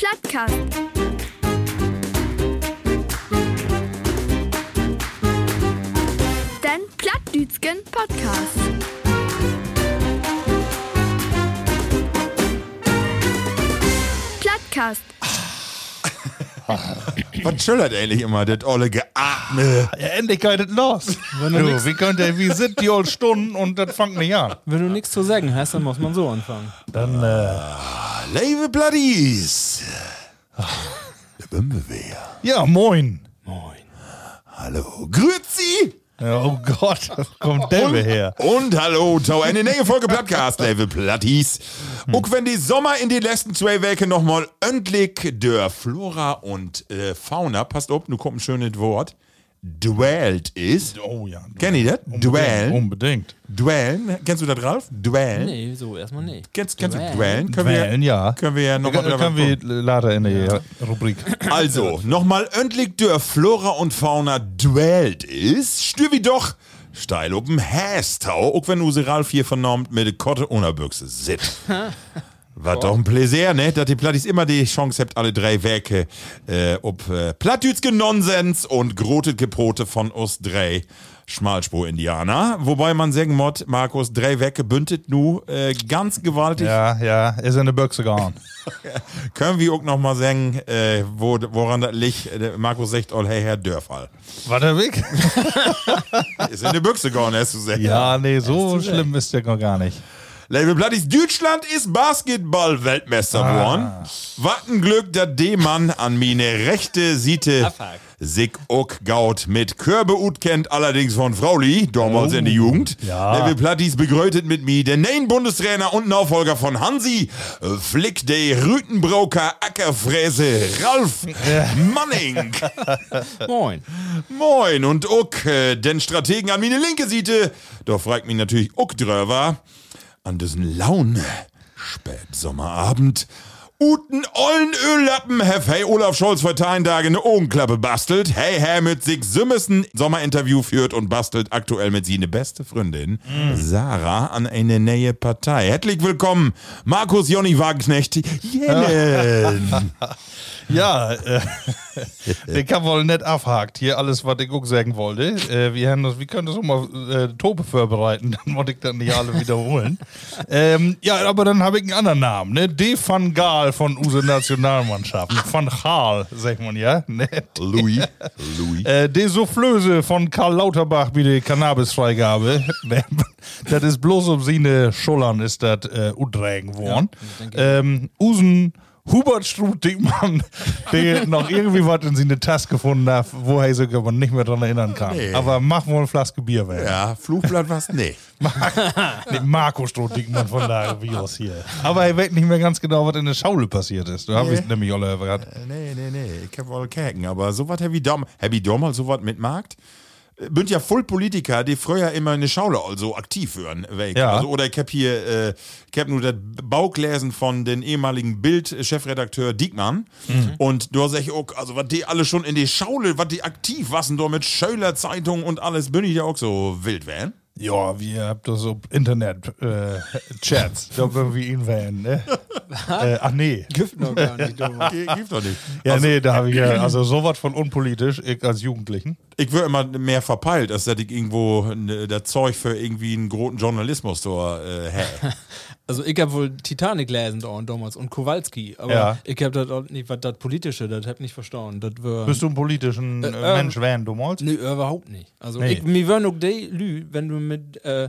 Plattcast. Den Plattdütschen Podcast. Plattcast. Was schillert eigentlich immer, das olle Geatme? Ja, endlich geht es los. Du, wie, könnt ihr, wie sind die old Stunden und das fängt nicht an? Wenn du nichts zu sagen hast, dann muss man so anfangen. Dann, äh, Liebe Bloodies! Der Bimbewehr. ja, moin. Moin. Hallo, Grüezi! Ja, oh Gott, was kommt der her? Und hallo, Tau, eine neue Folge Podcast, Level Platties. Und wenn die Sommer in die letzten zwei Wochen nochmal endlich der Flora und äh, Fauna, passt auf, nu kommt ein schönes Wort, dwellt ist. Oh ja. Kennt ihr das? Dwellen. Unbedingt. Dwellen. Kennst du das, Ralf? Dwellen. Nee, so erstmal nee. Kennst, kennst du Dwellen. Dwellen? Können wir, Wählen, ja. können wir ja nochmal Können, können wir later in die Rubrik. Also, nochmal endlich der Flora und Fauna dwellt ist, stür wie doch steil oben Hästau, auch wenn Use Ralf hier vernommen mit der Kotte ohne Büchse sit. War doch ein Pläsier, ne? Dass die Plattis immer die Chance habt, alle drei Werke äh, ob äh, Plattdütske Nonsens und grotet Brote von uns drei Schmalspur-Indianer. Wobei man sagen muss, Markus, drei Werke bündet nu äh, ganz gewaltig. Ja, ja, ist in die Büchse gehauen. Können wir auch noch mal sagen, äh, wo, woran das liegt? Äh, Markus sagt, oh, hey, Herr Dörfall. War der weg? Ist in die Büchse gegangen, hast du gesagt. Ja, nee, so schlimm ist der noch gar nicht. Label Plattis, Deutschland ist Basketball-Weltmeister geworden. Was ein Glück, dass D-Mann an meine rechte Seite Abhakt. sich auch gaut mit Körbe ut kennt, allerdings von Frauli, damals in der Jugend. ja. Label Plattis begrötet mit mir den neuen Bundestrainer und Nachfolger von Hansi, Flick der Rütenbroker Ackerfräse, Ralf Manning. Moin. Moin und auch äh, den Strategen an meine linke Seite. Da fragt mich natürlich auch drüber. An diesen lauen Spätsommerabend. Uten ollen Öllappen, hef hey Olaf Scholz für Tage eine Augenklappe bastelt. Hey, hey, mit sich Sümmessen Sommerinterview führt und bastelt aktuell mit sie eine beste Freundin, Sarah, an eine neue Partei. Herzlich willkommen, Markus Jonny Wagenknecht. Jenen. Ja, äh, ich hab wohl nicht abhakt. Hier alles, was ich auch sagen wollte. Äh, wir, haben das, wir können das auch mal äh, Tope vorbereiten, dann wollte ich das nicht alle wiederholen. ähm, ja, aber dann habe ich einen anderen Namen, ne? De van Gaal von Use Nationalmannschaft. Van Gaal, sagt man ja. Ne? Louis. Louis. Äh, die Soufflöse von Karl Lauterbach wie die Cannabisfreigabe. das ist bloß um seine Schullern ist das äh, worden. ähm, Usen Hubert Struth-Diekmann, der noch irgendwie was in seine Tasse gefunden hat, wo er sich aber nicht mehr dran erinnern kann. Nee. Aber mach wohl eine Flaske Bier weg. Ja, Flugblatt was? Nee. Nee, Marco Struth-Diekmann von der Virus hier. Aber er weiß nicht mehr ganz genau, was in der Schaule passiert ist. Da habe ich nämlich alle gehabt. Äh, Nee, nee, nee, ich hab wohl käken, aber sowas hab ich dam, hab ich damals sowas mitmarkt? Bünd ja voll Politiker, die früher immer eine Schaule also aktiv hören. Weg. Ja. Also, oder ich hab hier, äh, ich hab nur das Bauglesen von den ehemaligen Bild-Chefredakteur Diekmann. Und du hast echt auch, also was die alle schon in die Schaule, was die aktiv wassen, da mit Schöler Zeitung und alles, bin ich ja auch so wild werden. Ja, wir habt das so Internet-Chats. da würden wir ihn wählen, ne? äh, ach nee. Gibt noch gar nicht. du. Gibt doch nicht. Ja, nee, da habe ich ja, also sowas von unpolitisch, ich als Jugendlichen. Ich wird immer mehr verpeilt, als dass ich irgendwo ne, das Zeug für irgendwie einen großen Journalismus so äh. Also ich hab wohl Titanic gelesen da und damals und Kowalski, aber Ja. ich hab das auch nicht, was das politische, das hab nicht verstanden. Das wär, Bist du ein politischen äh, ähm, Mensch, Van, du malst? Nee, überhaupt nicht. Also Nee. ich, mir wären auch die Lü, wenn du mit äh,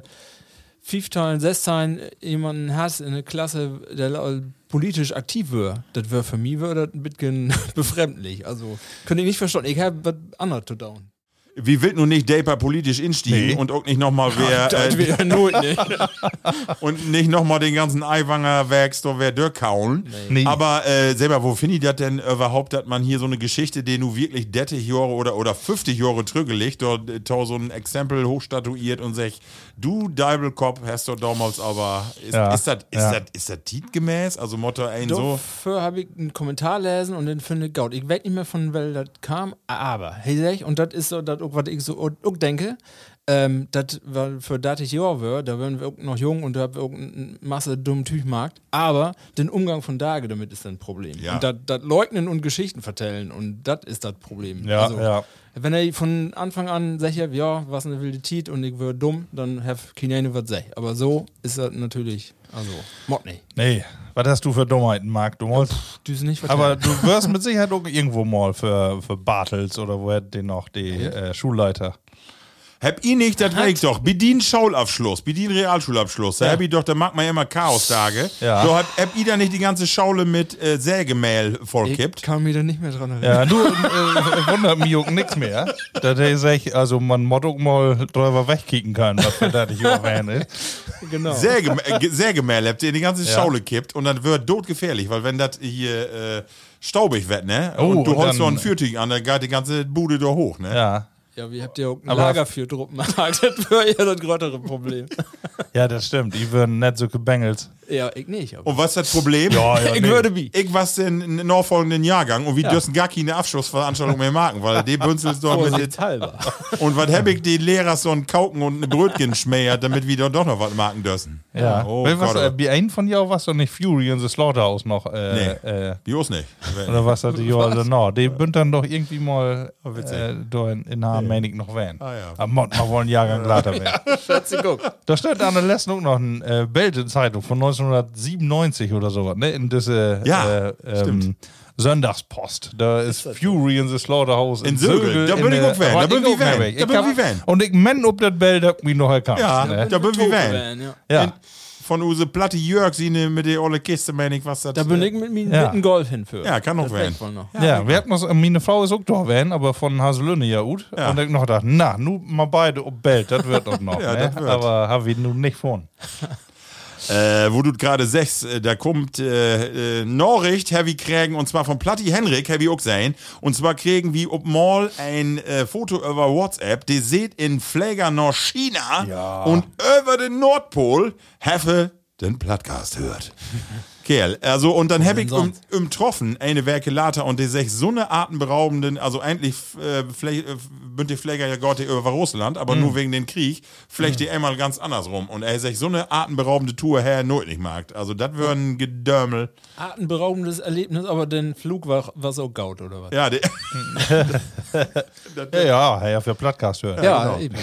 fünf Teilen, sechs Teilen jemanden hast in der Klasse, der politisch aktiv wäre, das wäre für mich wär das ein bisschen befremdlich. Also könnte ich nicht verstehen. Ich habe was anderes zu tun. Wie will nun nicht Daper politisch instiegen Nee. und auch nicht nochmal wer Das äh, nicht. und nicht nochmal den ganzen Eiwanger Werks da wer durchkauen. Nee. Aber äh, selber, wo finde ich das denn überhaupt, dass man hier so eine Geschichte, die nu wirklich 30 Jahre oder, oder 50 Jahre zurückgelegt, dort äh, so ein Exempel hochstatuiert und sagt, du Deibelkopf hast du damals aber, ist, Ja, ist das ist ja. das ist das tietgemäß? Also Motto ein so. Dafür habe ich einen Kommentar lesen und den finde ich gut. Ich weiß nicht mehr von wer das kam, aber hey, sag ich, und das ist so, das auch, was ich so auch, auch denke. Ähm, das war für 30 Jahre wär, da waren wir noch jung und da haben wir auch eine Masse dummen Tüchmarkt. Aber den Umgang von Tage damit ist ein Problem. Ja. Und das das leugnen und Geschichten vertellen und das ist das Problem. Ja, also, ja. Wenn er von Anfang an sagt, ja, was eine wilde Tiet und ich wäre dumm, dann have keine was sag. Aber so ist das natürlich, also, Mod nicht. Nee, was hast du für Dummheiten, Marc? Du musst. Du ist nicht Aber vertellen. du wirst mit Sicherheit irgendwo mal für, für Bartels oder woher den noch, die äh, Schulleiter. Hab ich nicht, das ich doch. Bedien Schaulabschluss, bedien Realschulabschluss. Da hab ich doch, da mag man ja immer Chaostage. Ja. So hab, hab ich da nicht die ganze Schaule mit äh, Sägemehl ich vollkippt. kann mich da nicht mehr dran erinnern. Ja, du äh, wundert mich auch nix mehr. Da der sagt, also man muss auch mal drüber wegkicken kann, was für das ich erwähne. Genau. Säge, äh, Sägemehl habt ihr in die ganze Ja. Schaule kippt und dann wird todgefährlich, weil wenn das hier äh, staubig wird, ne? Oh, und du und holst so dann- einen Fürtügen an, dann geht die ganze Bude da hoch, ne? Ja. Ja, wie habt ihr auch ein Aber- Lager für Truppenmarkt? Das wäre ja das größere Problem. ja, das stimmt. Die würden nicht so gebengelt. Ja, ich nicht. Aber Und was ist das Problem? Ja, ja, ich nee. würde wie. Ich was den nachfolgenden Jahrgang und wir dürfen gar keine Abschlussveranstaltung mehr machen, weil die Bünzel ist dort mit den, Vorsichtshalber. Und was hab ich die Lehrer so ein Kauken und ein Brötchen schmähert, damit wir dort doch noch was machen dürfen? Ja. Oh, Weil was, Gott, äh, wie ein von dir warst du nicht Fury in the Slaughterhouse noch? Äh, Nee. äh, Bios nicht. oder was hat die Jahr danach? Die bünd dann doch irgendwie mal Oh, witzig. äh, in, in ich, noch werden. Ah, ja. Aber man man wollen Jahrgang later werden. Schätze, guck. Da steht an der letzten auch noch ein äh, Bild in Zeitung von 1997 oder sowas, ne? In diese Ja, äh, ähm, Sonntagspost. Da ist so? Fury in the Slaughterhouse In Sögel. Da in bin ich auch Fan. Da bin ich ich weg. Da Ich bin ich Fan. Und ich menn ob das Bild hab mich noch erkannt. Ja, ne? da bin ich Van. Van, ja. ja. Von Use Platte Jörg, sie ne, mit der olle Kiste, meine ich, was das Da bin ich mit mir Ja. mit einem Golf hinführen. Ja, kann auch das werden. noch. Ja, wir hatten noch, meine Frau ist auch da werden, aber von Haselünne ja gut. Ja. Und ich noch gedacht, na, nu mal beide ob Bild, das wird doch noch. Ja, ne? das wird. Aber haben wir nun nicht von. Äh, wo du gerade sagst, äh, da kommt äh, äh, Norricht, Heavy kriegen, und zwar von Platti Henrik, Heavy auch sein. Und zwar kriegen wir ob mal ein äh, Foto über WhatsApp, die seht in Pfleger nach China Ja. und über den Nordpol Heffe den Podcast hört. Kerl, also und dann hab ich um, sonst? um Troffen eine Werke later und die sech so eine atemberaubenden, also eigentlich äh, vielleicht äh, bünd die ja Gott über Russland, aber nur wegen den Krieg, vielleicht die einmal ganz andersrum und er sech so eine atemberaubende Tour her not nicht mag. Also das wäre ein Gedörmel. Atemberaubendes Erlebnis, aber den Flug war, war so gaut, oder was? Ja, die, Ja, ja, ja, für Podcast hören. Ja, genau. eben.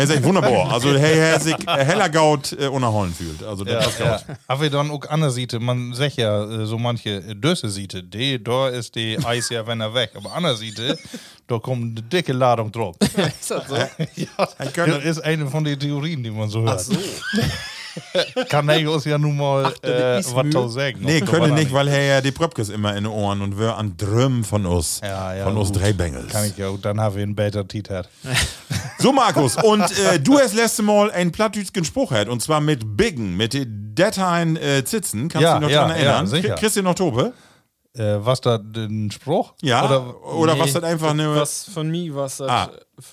Er ist echt wunderbar. Also hey, er sich äh, heller Gaut äh, unerholen fühlt. Also das ist Ja, Gaut. ja. Aber wir dann auch andere Siete, man sagt ja äh, so manche Döse Siete, die, da ist die Eis ja, wenn er weg. Aber andere Siete, da kommt eine dicke Ladung drauf. Ist das so? ja, das ist eine von den Theorien, die man so hört. Kann ich uns ja nun mal Ach, äh, was sagen. Nee, was nicht, weil er ja die Pröpkes immer in den Ohren und wir an Dröm von uns. Ja, ja, von uns drei Bengels. Kann ich ja, auch, dann haben wir einen better Titel. So, Markus, und äh, du hast letzte Mal einen plattdütschen Spruch gehabt, und zwar mit Biggen, mit den Dateien äh, Zitzen. Kannst Ja, du dich noch ja, dran erinnern? ja, sicher. Christian noch Tobe? Äh, was da, den Spruch? Ja, oder, Oder, was das einfach eine. Was von mir, was das Ah.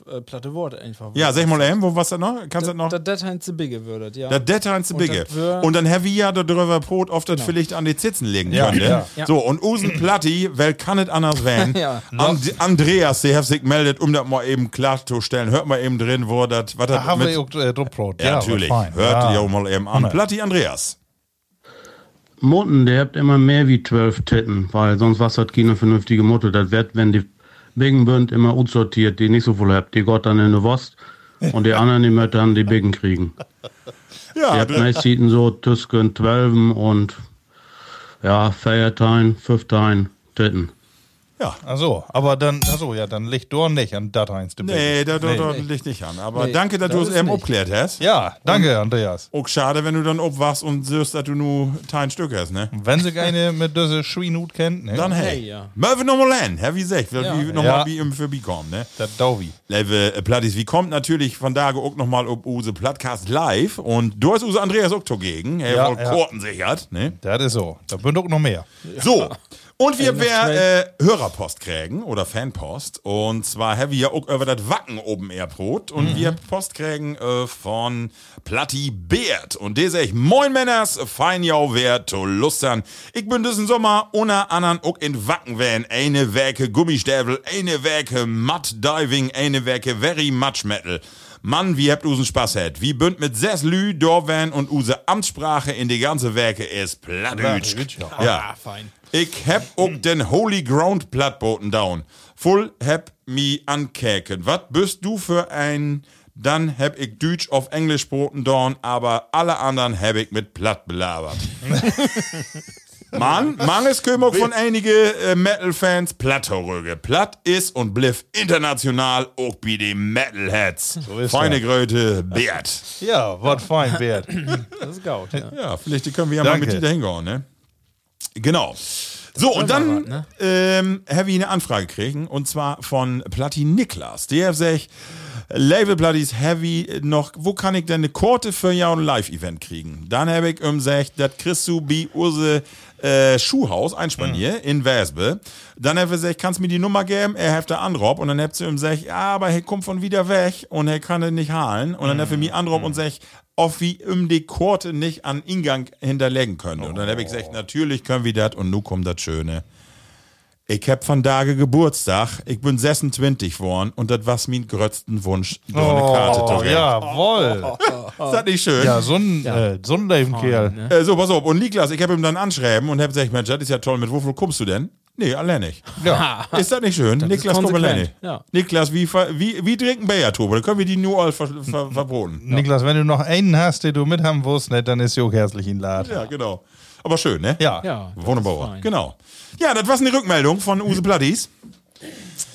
äh, platte Wort einfach Ja, sag mal eben, wo was das noch? Kannst du das noch? Das Dateien zu bigge würdet, ja. Der Dateien zu Und bigge. das Und dann haben wir ja darüber Brot oft das vielleicht an die Zitzen legen Ja, können. ja. Ja. So, und Usen Platti, wer kann es anders werden? Ja. And Andreas, der hat sich meldet, um das mal eben klarzustellen. Hört mal eben drin, wo das, was da das haben wir auch äh, Druckbrot. Ja, natürlich. Hört ihr auch mal eben an. Ja. Platti Andreas. Mutten, der habt immer mehr wie zwölf Titten, weil sonst was hat keine vernünftige Mutter. Das wird, wenn die Biggen bünd, immer utsortiert, die nicht so viel habt. Die Gott dann in der Wurst und die anderen, die möchten dann die Biggen kriegen. Ja, Ihr habt meistens so Tüsken, Zwölfen und ja, Feiertein, Fünftein, Titten. Ja. Achso, aber dann, achso, ja, dann liegt doch nicht an das eins. Nee, da, da, liegt nicht an. Aber Nee, danke, dass das du es ist eben nicht. abklärt hast. Ja, danke, Andreas. Auch schade, wenn du dann obwachst und siehst, dass du nur ein Stück hast, ne? Wenn sich eine mit dieser Schweinhut kennt, ne? Dann hey. Hey, ja. Mal wir nochmal hin, Herr wie gesagt, wie Ja. nochmal Ja. wie im vorbeikommen, ne? das Dauvi. Liebe äh, Plattis, wie kommt natürlich von da auch nochmal ob use Plattcast live und du hast use Andreas auch zugegen, er Ja, wohl ja. Korten sichert, ne? Das ist so. Da bünd auch noch mehr. So. Und wir noch wer äh, Hörerpost kriegen oder Fanpost. Und zwar haben wir ja auch über das Wacken oben Airbrot. Und wir Post kriegen äh, von Platti Beert. Und der sagt, moin Männers, fein jau wer zu lustern. Ich bin diesen Sommer unter anderem auch in Wacken wären. Eine Werke Gummistäbel, eine Werke Mud Diving, eine Werke Very Much Metal. Mann, wie habt usen Spaß hat. Wie bünd mit ses Lü, Dorwan und use Amtssprache in die ganze Werke ist Plattdütsch. Ja. ja. Ah, fein. Ich hab auch den Holy Ground Plattboten down. Voll hab mi ankeken. Was bist du für ein? Dann hab ich Deutsch auf Englisch boten down, aber alle anderen hab ich mit Platt belabert. Mann, mangels Kömok von einige äh, Metal-Fans Plattrüge. Platt ist und bliff international auch bei den Metalheads. ist Feine. Gröte, Bert. Ja, was fein, Bert. Das ist Gaut. Ja. Ja, vielleicht können wir ja mal Danke. mit dir dahin gehen, ne? Genau. So, und dann ne? ähm, habe ich eine Anfrage gekriegt, und zwar von Platti Niklas. Der sagt, Label Plattis Heavy noch, wo kann ich denn eine Korte für ja ein Live-Event kriegen? Dann habe ich ihm gesagt, das kriegst du bei Urse äh, Schuhhaus, Einspanier, in Wesbe. Dann habe ich gesagt, kannst du mir die Nummer geben? Er hat da Anrob und dann habt ihr ihm gesagt, ja, aber er kommt von wieder weg und er kann ihn nicht halen. Und dann habe ich mir Anrob und sagt, auf wie um die Korte nicht an Ingang hinterlegen können. Und dann habe ich gesagt, natürlich können wir das und nun kommt das Schöne. Ich hab von Tage Geburtstag, ich bin 26 geworden und das war mein größten Wunsch, da eine Karte zu Oh, kriegen. jawohl. Ist das nicht schön? Ja, so ein, äh, so ein Lebenkerl. ne? Äh, so, pass auf. Und Niklas, ich habe ihm dann anschreiben und hab gesagt, Mensch, das ist ja toll, mit wofür kommst du denn? Nee, allein nicht. Ja. Ist das nicht schön? ist Niklas konsequent, alleine. ja. Niklas, wie, wie, wie trinken Bayer, Tobe? Dann können wir die nur all ver, ver, verboten. Niklas, wenn du noch einen hast, den du mit haben willst, ne, dann ist sie auch herzlich in Lad. Ja, genau. Aber schön, ne? Ja. Ja, Wunderbar. Genau. Ja, das war eine Rückmeldung von Use Plattis.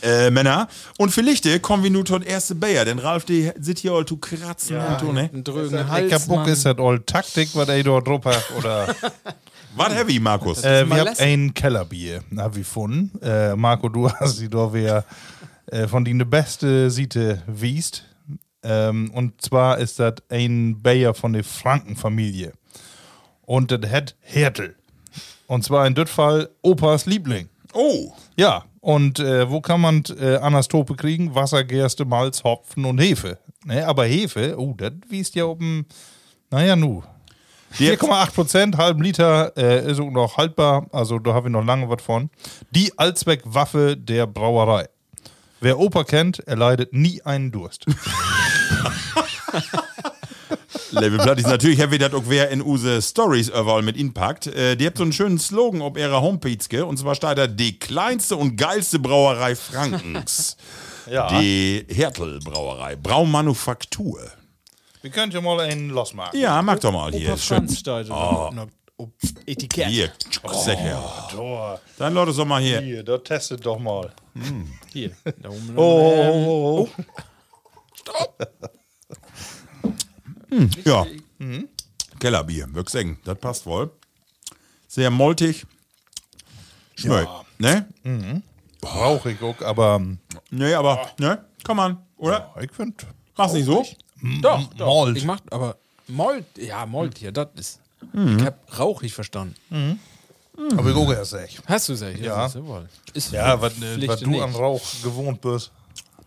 Äh, Männer. Und vielleicht kommen wir nur tot erste Bayer, denn Ralf, die sitzt hier all zu kratzen. Ja, und, ne? Ein drögen Hals. kaputt Mann. ist das all Taktik, was er dort drauf hat, oder? Was heavy, Markus? äh, wir haben ein Kellerbier, hab ich gefunden. Äh, Marco, du hast sie doch wer äh, von denen die beste Siete wiest. Ähm, und zwar ist das ein Bayer von der Frankenfamilie. Und das hat Hertel. Und zwar in dem Fall Opas Liebling. oh, Ja, und äh, wo kann man äh, Anastope kriegen? Wasser, Gerste, Malz, Hopfen und Hefe. Ne, aber Hefe, oh, das wiest ja oben, naja, nu. Die- 4,8 Prozent, halben Liter, äh, ist auch noch haltbar, also da habe ich noch lange was von. Die Allzweckwaffe der Brauerei. Wer Opa kennt, er leidet nie einen Durst. Label Plattis, natürlich haben wir das auch wer in Use Stories überall mit ihnen packt. Äh, die habt so einen schönen Slogan auf ihrer Homepage, und zwar steht da, die kleinste und geilste Brauerei Frankens. Ja. Die Hertel Brauerei, Braumanufaktur. Wir können ja mal einen losmachen. Ja, mag doch mal hier. Opa Ist schön. Franz steht oh. noch auf Etikett. Hier, sicher. Oh, Dann Leute, doch mal hier. hier, da testet doch mal. Hier. Da oben Oh, oh, oh, oh. Ja. Kellerbier, würde ich sagen. Das passt wohl. Sehr moltig. Schmeckt. Ne? Brauche ich auch, aber ähm, Nee, aber, ne? Kann man, oder? ich finde. Mach's nicht so? Doch, doch. Malt. Ich mach, aber Malt, ja, Malt hier, das ist. Mhm. Ich hab rauchig verstanden. Aber ich auch erst echt. Hast du gesagt? Ja. Ist Ja, was, äh, was du nicht. an Rauch gewohnt bist.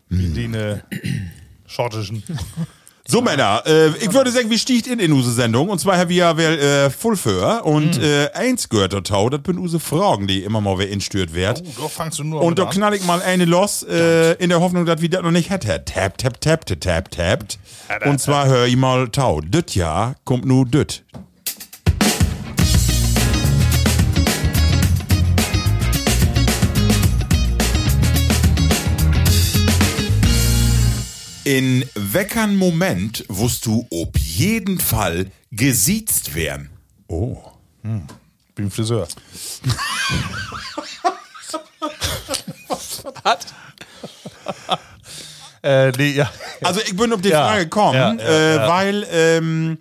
Wie die ne schottischen. So, Männer, äh, ich würde sagen, wir sticht in in unsere Sendung. Und zwar haben wir ja wel, äh, voll für. Und äh, eins gehört dazu, das bin unsere Fragen, die immer mal wer instört wird. Oh, da fangst du nur Und da knall ich mal eine los, äh, in der Hoffnung, dass wir das noch nicht hätten. Tap, tap, tap, tap, tap, tap. Und zwar hör ich mal tau. Düt Jahr kommt nu düt. In weckern Moment wusst du ob jeden Fall gesiezt werden. Oh. Bin Friseur. Was? Äh, nee, ja. Also ich bin auf die Ja, Frage gekommen, ja, ja, äh, ja. weil ähm,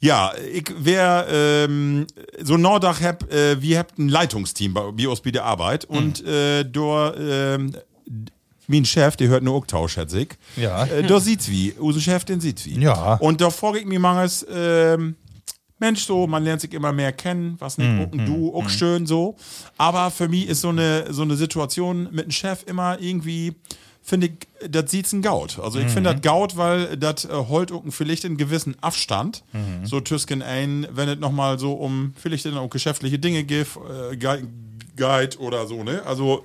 ja, ich wär ähm, so Nordach hab, äh, wir habt ein Leitungsteam bei BIOS bei der Arbeit Mhm. und äh, da ähm, mein Chef, der hört nur Oktausch, schätze ich. Ja. Äh, da sieht's wie. Unser Chef, den sieht's wie. Ja. Und da frage ich mich manches, ähm, Mensch, so, man lernt sich immer mehr kennen, was nicht, auch ein Du, auch schön so. Aber für mich ist so eine, so eine Situation mit dem Chef immer irgendwie, finde ich, das sieht's ein Gaut. Also ich finde das Gaut, weil das äh, holt auch vielleicht einen gewissen Abstand. So Tüsken ein, wenn es nochmal so um vielleicht dann auch geschäftliche Dinge geht, äh, Gui- Guide oder so, ne? Also,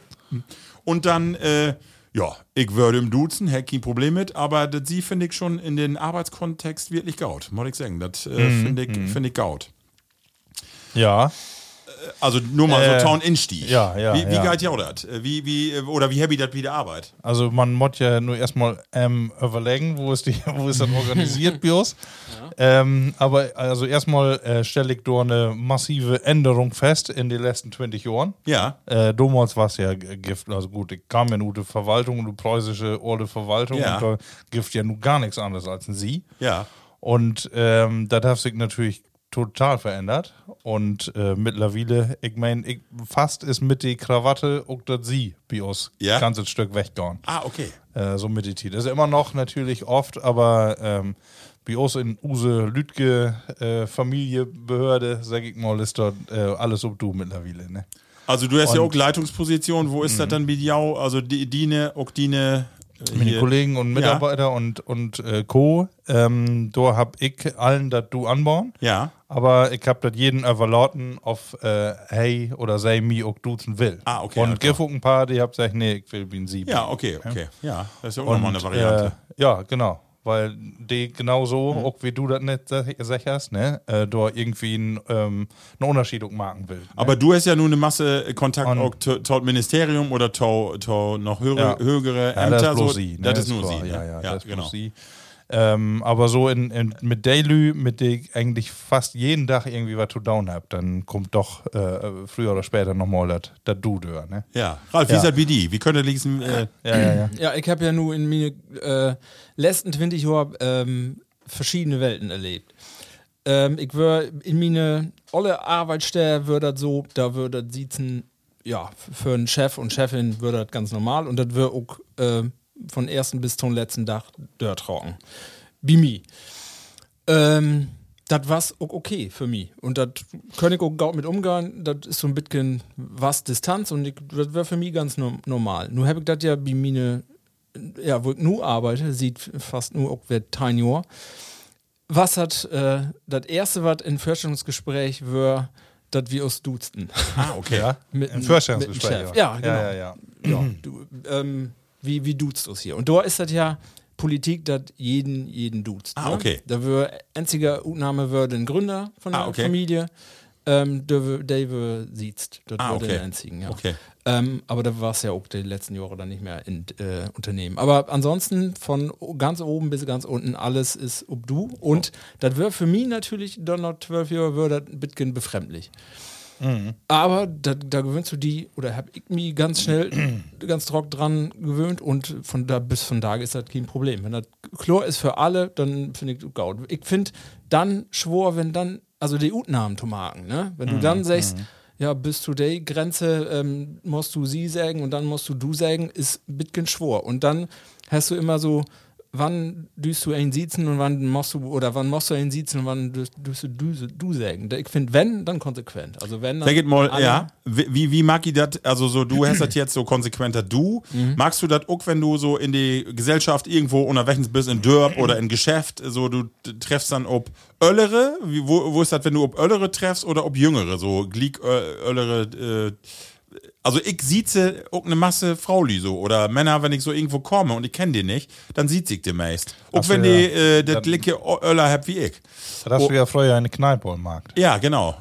und dann, äh, ja, ich würde im Duzen, hätte kein Problem mit, aber das sie finde ich schon in den Arbeitskontext wirklich gaut, muss ich sagen. Das äh, finde ich, find ich gaut. Ja. Also nur mal Äh, so Town Instieg. ja, ja, Wie, wie ja. geht ja das? Wie, wie, äh, oder wie happy das wieder Arbeit? Also man muss ja nur erstmal ähm, überlegen, wo ist die, wo ist das organisiert, Bios. Ähm, aber also erstmal äh, stelle ich da eine massive Änderung fest in den letzten 20 Jahren. Ja. Äh, damals war es ja Gift, also gut, ich kam ja nur die Verwaltung, die preußische Orde Verwaltung Ja. und da Gift ja nun gar nichts anderes als ein Sie. Ja. Und ähm, das hat sich natürlich total verändert. Und äh, mittlerweile, ich meine, ich, fast ist mit die Krawatte auch das Sie bei uns Ja. ganzes Stück weggegangen. Ah, okay. Äh, so mit die Titel. Das ist immer noch natürlich oft, aber ähm, bei uns in Use Lütge äh, Familie, Behörde, sag ich mal, ist dort äh, alles ob du mittlerweile. Ne? Also du hast ja Und- auch Leitungsposition. Wo ist das dann mit Jau? Also die, Dine, auch Dine. Äh, Meine hier- Kollegen und Mitarbeiter und, und äh, Co. Ähm, da hab ich allen das du anbauen. Ja. Aber ich hab das jeden überlauten auf äh, hey oder sei mi auch duzen will. Ah, okay, Und klar. gibt ein paar, die hab gesagt, nee, ich will bin sie. Ja, okay, okay. Ja, das ist ja auch Und, nochmal eine Variante. Äh, ja, genau. Weil die genauso, Mhm. auch wie du das nicht sicherst, ne, äh, da irgendwie einen, ähm, Unterschied machen will. Ne? Aber du hast ja nun eine Masse Kontakt Und- auch zu zu Ministerium oder zu, noch höhere, Ja. höhere Ja, Ämter. das ist bloß so, sie. Ne? Das ist nur klar. sie. Ne? Ja, ja, das ist genau. sie. Ähm, aber so in, in, mit Daily, mit der ich eigentlich fast jeden Tag irgendwie was zu down hab, dann kommt doch äh, früher oder später nochmal das das Du da, ne? Ja, Ralf, wie Ja. ist das wie die? Wie könnte liegen? Äh, Ja, ja, ja. Ja, ich habe ja nur in meine äh, letzten 20 Jahren ähm, verschiedene Welten erlebt. Ähm, ich würde in meine alle Arbeitsstelle würde das so, da würde das sitzen, ja, für einen Chef und Chefin würde das ganz normal und das würde auch äh, von ersten bis zum letzten Tag dort trocken. Bimi. Ähm, das auch okay für mich. Und das kann ich auch mit umgehen. Das ist so ein bisschen was Distanz und ich- das wäre für mich ganz no normal. Nur habe ich das ja bei meine, ja, wo ich nur arbeite, sieht fast nur auch wer Tiny Jahr. Was hat äh, das erste, was in Vorstellungsgespräch war, dass wir uns duzten. ah, okay. ja. Mit Im Vorstellungsgespräch. mit Chef. Ja, genau. Ja, ja, ja. Ja, du, ähm, wie, wie duzt du es hier? Und da ist das ja Politik, das jeden, jeden duzt. Ah, ne? okay. Da wird einziger Utnahme wird ein Gründer von der Ah, okay. Familie, ähm, der der wär siezt. Das Ah, wird okay. den einzigen, ja. Okay. Ähm, aber da war es ja auch die letzten Jahre dann nicht mehr in äh, Unternehmen. Aber ansonsten von ganz oben bis ganz unten alles ist ob du. Und das wäre für mich natürlich dann noch zwölf Jahre würde das ein bisschen befremdlich. Aber da, da gewöhnst du die, oder habe ich mich ganz schnell, ganz trocken dran gewöhnt und von da bis von da ist das kein Problem. Wenn das Chlor ist für alle, dann finde ich gut. Ich finde dann schwor, wenn dann, also die Utnahmen zu machen, ne? Wenn du dann sagst, ja, bis zu der Grenze ähm, musst du sie sagen und dann musst du du sagen, ist ein bisschen schwor. Und dann hast du immer so, wann düst du einen sitzen und wann machst du, oder wann machst du einen sitzen und wann düst düst du du, du sagen. Ich finde, wenn, dann konsequent. Also wenn, dann Sag mal, ja. Wie, wie- mag ich das? Also so, du hast das jetzt so konsequenter du. Mhm. Magst du das auch, wenn du so in die Gesellschaft irgendwo unterwegs bist, in Dörp oder in Geschäft, so du treffst dann ob Öllere? Wo, wo ist das, wenn du ob Öllere treffst oder ob Jüngere? So Gliek, Ö- Öllere, äh, also ich sieze auch eine Masse Frauli so oder Männer, wenn ich so irgendwo komme und ich kenne die nicht, dann sieht sich die meist. Auch Ach wenn ja. die äh, das linke Öller habt wie ich. Das hast du ja früher eine Kneipe gemacht. Ja, genau.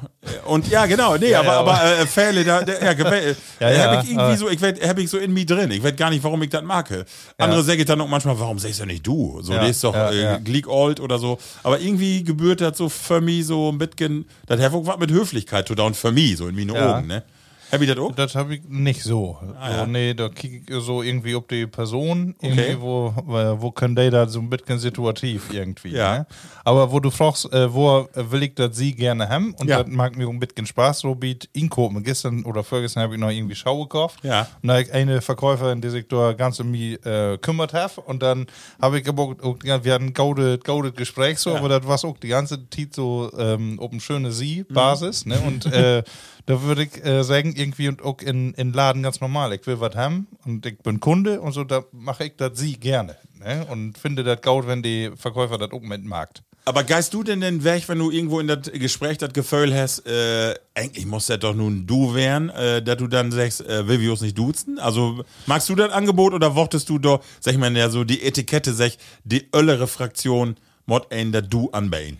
Und ja, genau. Nee, Ja, aber, ja, aber, aber- äh, Fälle, da, da ja, Ja, äh, ja, hab ich irgendwie so, ich werd, hab ich so in mir drin. Ich weiß gar nicht, warum ich das mag. Andere sagen dann auch manchmal, warum sagst du nicht du? So, Ja, die ist doch ja, äh. Gleek Old oder so. Aber irgendwie gebührt das so für mich so ein bisschen, das hat auch was mit Höflichkeit zu tun, für mich, so in meine Ja. Augen, ne? Hab ich das auch? Das habe ich nicht so. ja. so nee, da kicke ich so irgendwie ob die Person, irgendwie, Okay. wo, wo können die da so ein bisschen situativ irgendwie. Ja. Ne? Aber wo du fragst, äh, wo will ich das sie gerne haben und Ja. das mag mir ein bisschen Spaß so biet, inkopen. Gestern oder vorgestern habe ich noch irgendwie Schau gekauft. Ja. Und da ich eine Verkäuferin, die sich da ganz um mich äh, kümmert hat. Und dann habe ich aber ja, wir hatten ein gaudet, gaudet Gespräch so, aber das war auch die ganze Zeit so ähm, auf eine schöne Sie-Basis. Ne? Und äh, da würde ich äh, sagen, irgendwie und auch in, in Laden ganz normal. Ich will was haben und ich bin Kunde und so, da mache ich das Sie gerne. Ne? Und finde das gaut, wenn die Verkäufer das auch mitmacht. Aber geist du denn den Weg, wenn du irgendwo in das Gespräch das Gefühl hast, äh, eigentlich muss das doch nun du werden, äh, dass du dann sagst, äh, will wir uns nicht duzen? Also magst du das Angebot oder wochtest du doch, sag ich mal, ja so die Etikette, sag die öllere Fraktion, mod ein da du anbauen?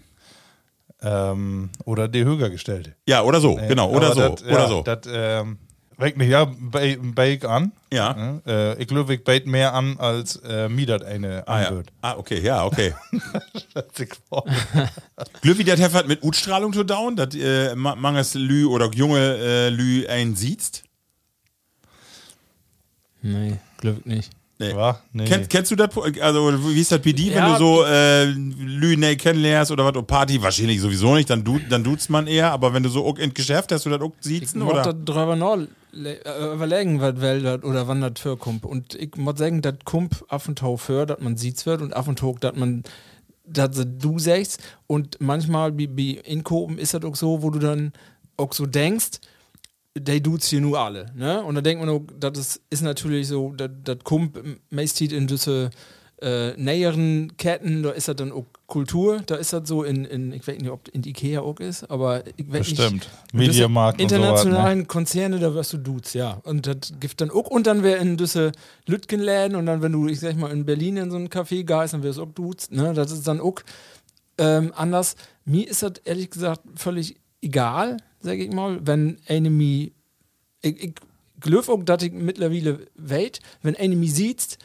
Ähm, oder die höher gestellte. Ja, oder so, genau, oder so, dat, oder ja, so. Das ähm, regt mich ja ich an. Ja. Ne? Äh, ich glaube, ich beit mehr an, als äh, mir das eine ah, ja. anhört. ah, okay, ja, okay. Glücklich, das hat mit Utstrahlung zu down, dass äh, ma- manches Lü oder junge äh, Lü ein sieht? Nee, Glück nicht. Nee. Wa? Nee. Kennst, kennst du das? Also, wie ist das bei dir, wenn Ja, du so äh, Lü nee, kennenlernst oder was? Und Party wahrscheinlich sowieso nicht, dann, du, dann duzt man eher, aber wenn du so auch in Geschäft hast du das auch Ich siezen muss oder? da drüber noch äh, überlegen, was wel dat oder wann das für kommt. Und ich muss sagen, das kommt auf und zu für, dass man sieht wird und auf und zu, dass man dass du sagst und manchmal wie, wie in Kopen ist das auch so, wo du dann auch so denkst, die duzt hier nur alle, ne? Und da denkt man das ist, natürlich so, das, kommt meistens in diese äh, näheren Ketten, da ist das dann auch Kultur, da ist das so in, in ich weiß nicht, ob in Ikea auch ist, aber ich weiß Bestimmt. nicht. Mediamarkt und so was, Internationalen Konzerne, da wirst du Dudes, ja. Und das gibt dann auch, und dann wäre in diese Lütgenläden und dann, wenn du, ich sag mal, in Berlin in so einen Café gehst, dann wirst du auch Dudes, ne? Das ist dann auch ähm, anders. Mir ist das ehrlich gesagt völlig egal, sage ich mal, wenn eine mich, ich, ich glaube auch, dass ich mittlerweile weiß, wenn eine mich sieht,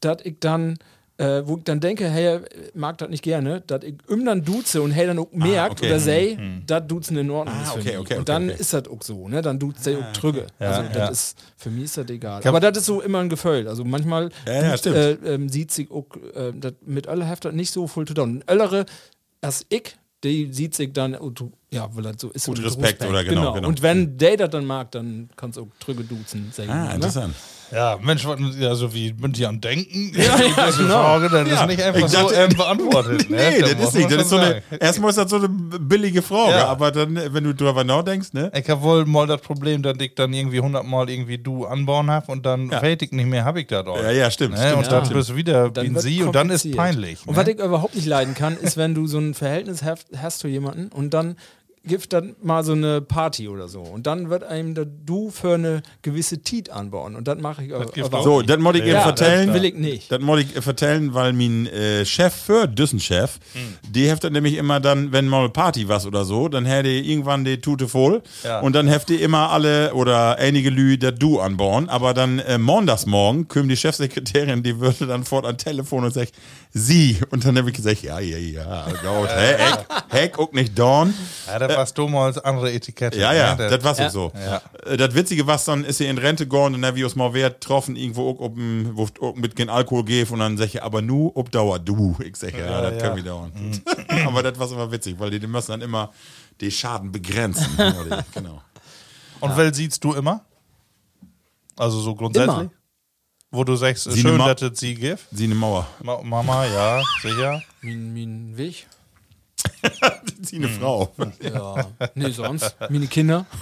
dass ich dann, äh, wo ich dann denke, hey, mag das nicht gerne, dass ich ihm dann duze und hey dann auch merkt okay. oder sei, dass duzen in Ordnung Ah, ist für okay, mich. okay, und dann ist das auch so, ne? Dann duzt der auch trüge. also das ja. ist, für mich ist das egal. Aber das ist so immer ein Gefühl. Also manchmal Ja, ja, duzt, äh, ähm, sieht sich auch, äh, das mit Öller heft das nicht so voll zu tun. Öllere, als ich, die sieht sich dann, ja, weil das so ist. Gut ein Respekt oder genau, genau. Und wenn der das dann mag, dann kannst du auch trüge duzen. Ah, ne? interessant. Ja, Mensch, was, ja, so wie münd ihr an denken? Ja, ja, genau. Frage, das Ja, ist nicht einfach ich dachte- so ähm, beantwortet. Ne? Nee, Da das muss ist nicht. Das ist so eine, erstmal ist das so eine billige Frage, Ja. aber dann, wenn du drüber nachdenkst, ne? Ich habe wohl mal das Problem, dass ich dann irgendwie hundertmal irgendwie du anbauen habe und dann Ja. ich nicht mehr, habe ich das auch. Ja, ja, stimmt. Ne? stimmt Und dann bist du wieder wird sie und dann ist peinlich. Und ne? was ich überhaupt nicht leiden kann, ist, wenn du so ein Verhältnis hast, hast zu jemanden und dann gibt dann mal so eine Party oder so. Und dann wird einem da du für eine gewisse Tiet anbauen. Und das mache ich aber, gibt aber auch So, das muss ich eben ja, vertellen. das will ich nicht. Das muss ich vertellen, weil mein äh, Chef für Düssenchef, die heftet nämlich immer dann, wenn mal Party was oder so, dann hätte irgendwann die Tute voll Ja. und dann hefte immer alle oder einige Lü der Du anbauen, aber dann äh, montagsmorgen kommt die Chefsekretärin, die würde dann fort an Telefon und sagt, sie. Und dann habe ich gesagt, ja, ja, ja, hä, Heck, Heck, auch nicht Dorn. ja, das warst du mal als andere Etikette. Ja, ja, ne? das war's Ja. so. Ja. Äh, Das Witzige war dann, ist sie in Rente gegangen und dann wir uns mal wer getroffen, irgendwo auch, ob, wo auch mit kein Alkohol geht und dann sag ich, aber nu ob Dauer du. Ich sag, ja, Ja, das ja. können wir dauern. aber das war immer witzig, weil die, die müssen dann immer die Schaden begrenzen. Ja, die- genau. Und wel siehst du immer? Also so grundsätzlich? Immer. Wo du sagst, Sie schön, dass es sie gibt. Sie eine Mauer. Ma Mama, ja, sicher. Mein, mein Weg. Sie eine Frau. Ja. nee, sonst. Meine Kinder.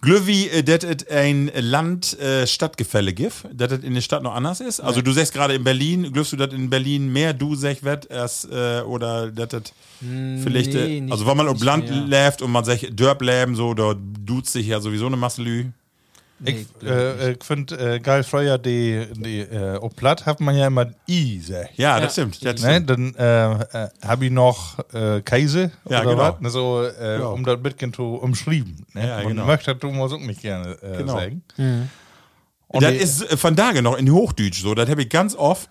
Glöwi, äh, dass es ein Land-Stadtgefälle gibt, dass es in der Stadt noch anders ist. Also du sagst gerade in Berlin, glaubst du, dass in Berlin mehr du sagst wird, als, äh, oder dass das vielleicht, nee, äh, also wenn man nicht Land läuft und man sagt Dörp leben, so, da duzt sich ja sowieso eine Masselü. Ich, äh, ich finde äh, geil, früher die, die äh, auf Platt hat man ja immer I gesagt. Ja, Ja. das stimmt. Das Ne, dann äh, äh, habe ich noch äh, Käse Ja, oder genau. was, ne, so, äh, um das bisschen zu umschreiben. Ne? Ja, Man genau. möchte das Thomas auch nicht gerne äh, Genau. sagen. Und das die- ist von da noch in Hochdeutsch so, das habe ich ganz oft.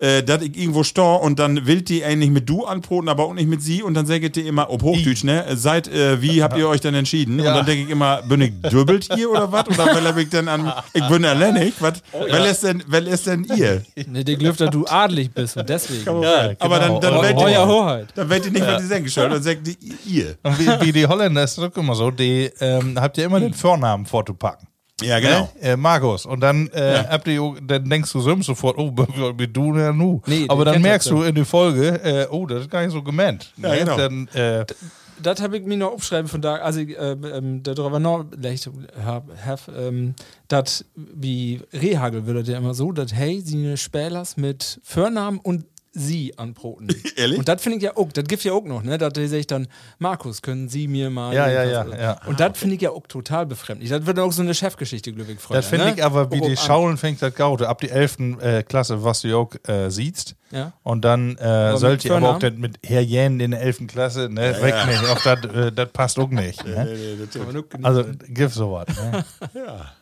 Äh, dass ich irgendwo stehe und dann will die eigentlich mit du anproten, aber auch nicht mit sie und dann sagt die immer, ob Hochdeutsch, ne? Seid, äh, wie habt ihr euch denn entschieden? Und dann denke ich immer, bin ich dürbelt hier oder was? Oder weil ich dann an, ich bin alleinig, was? Wer ist denn, wer ist denn ihr? Ne, der Glüfter, du adelig bist und deswegen. Ja, Aber dann, dann, Eu- werdet Euer ihr, Hoheit. dann werdet ihr nicht, was die sagen sollen, dann sagt die ihr. Und wie, wie die Holländer ist das immer so, die ähm, habt ihr immer den Vornamen vorzupacken. Ja, genau. Ne? Äh, Markus. Und dann, äh, ihr, auch- dann denkst du so sofort, oh, wie du ja nu. Nee, Aber dann merkst du in der Folge, äh, oh, das ist gar nicht so gemeint. Ja, genau. Dann, äh, Das habe ich mir noch aufschreiben von da, also ich, äh, ähm, darüber noch leicht hab, hab ähm, dat wie Rehagel würde der immer so, dass hey, sie eine Spälers mit Vornamen und sie anproten. Ehrlich? Und das finde ich ja auch, das gibt ja auch noch, ne? Da sehe ich dann, Markus, können Sie mir mal. Ja, ja, ja, ja. Und das finde ich ja auch total befremdlich. Das wird auch so eine Chefgeschichte, glaube ich, das finde ne? ich aber, wie Auch die Schaulen fängt das Gaute. Ab die 11. Äh, Klasse, was du auch äh, siehst. Ja. Und dann äh, sollt ihr aber auch das mit Herr Jänen in der 11. Klasse, ne, weg nicht. Auch das äh, passt auch nicht. Ne? Aber nur- Also, gib sowas. Ne? Ja,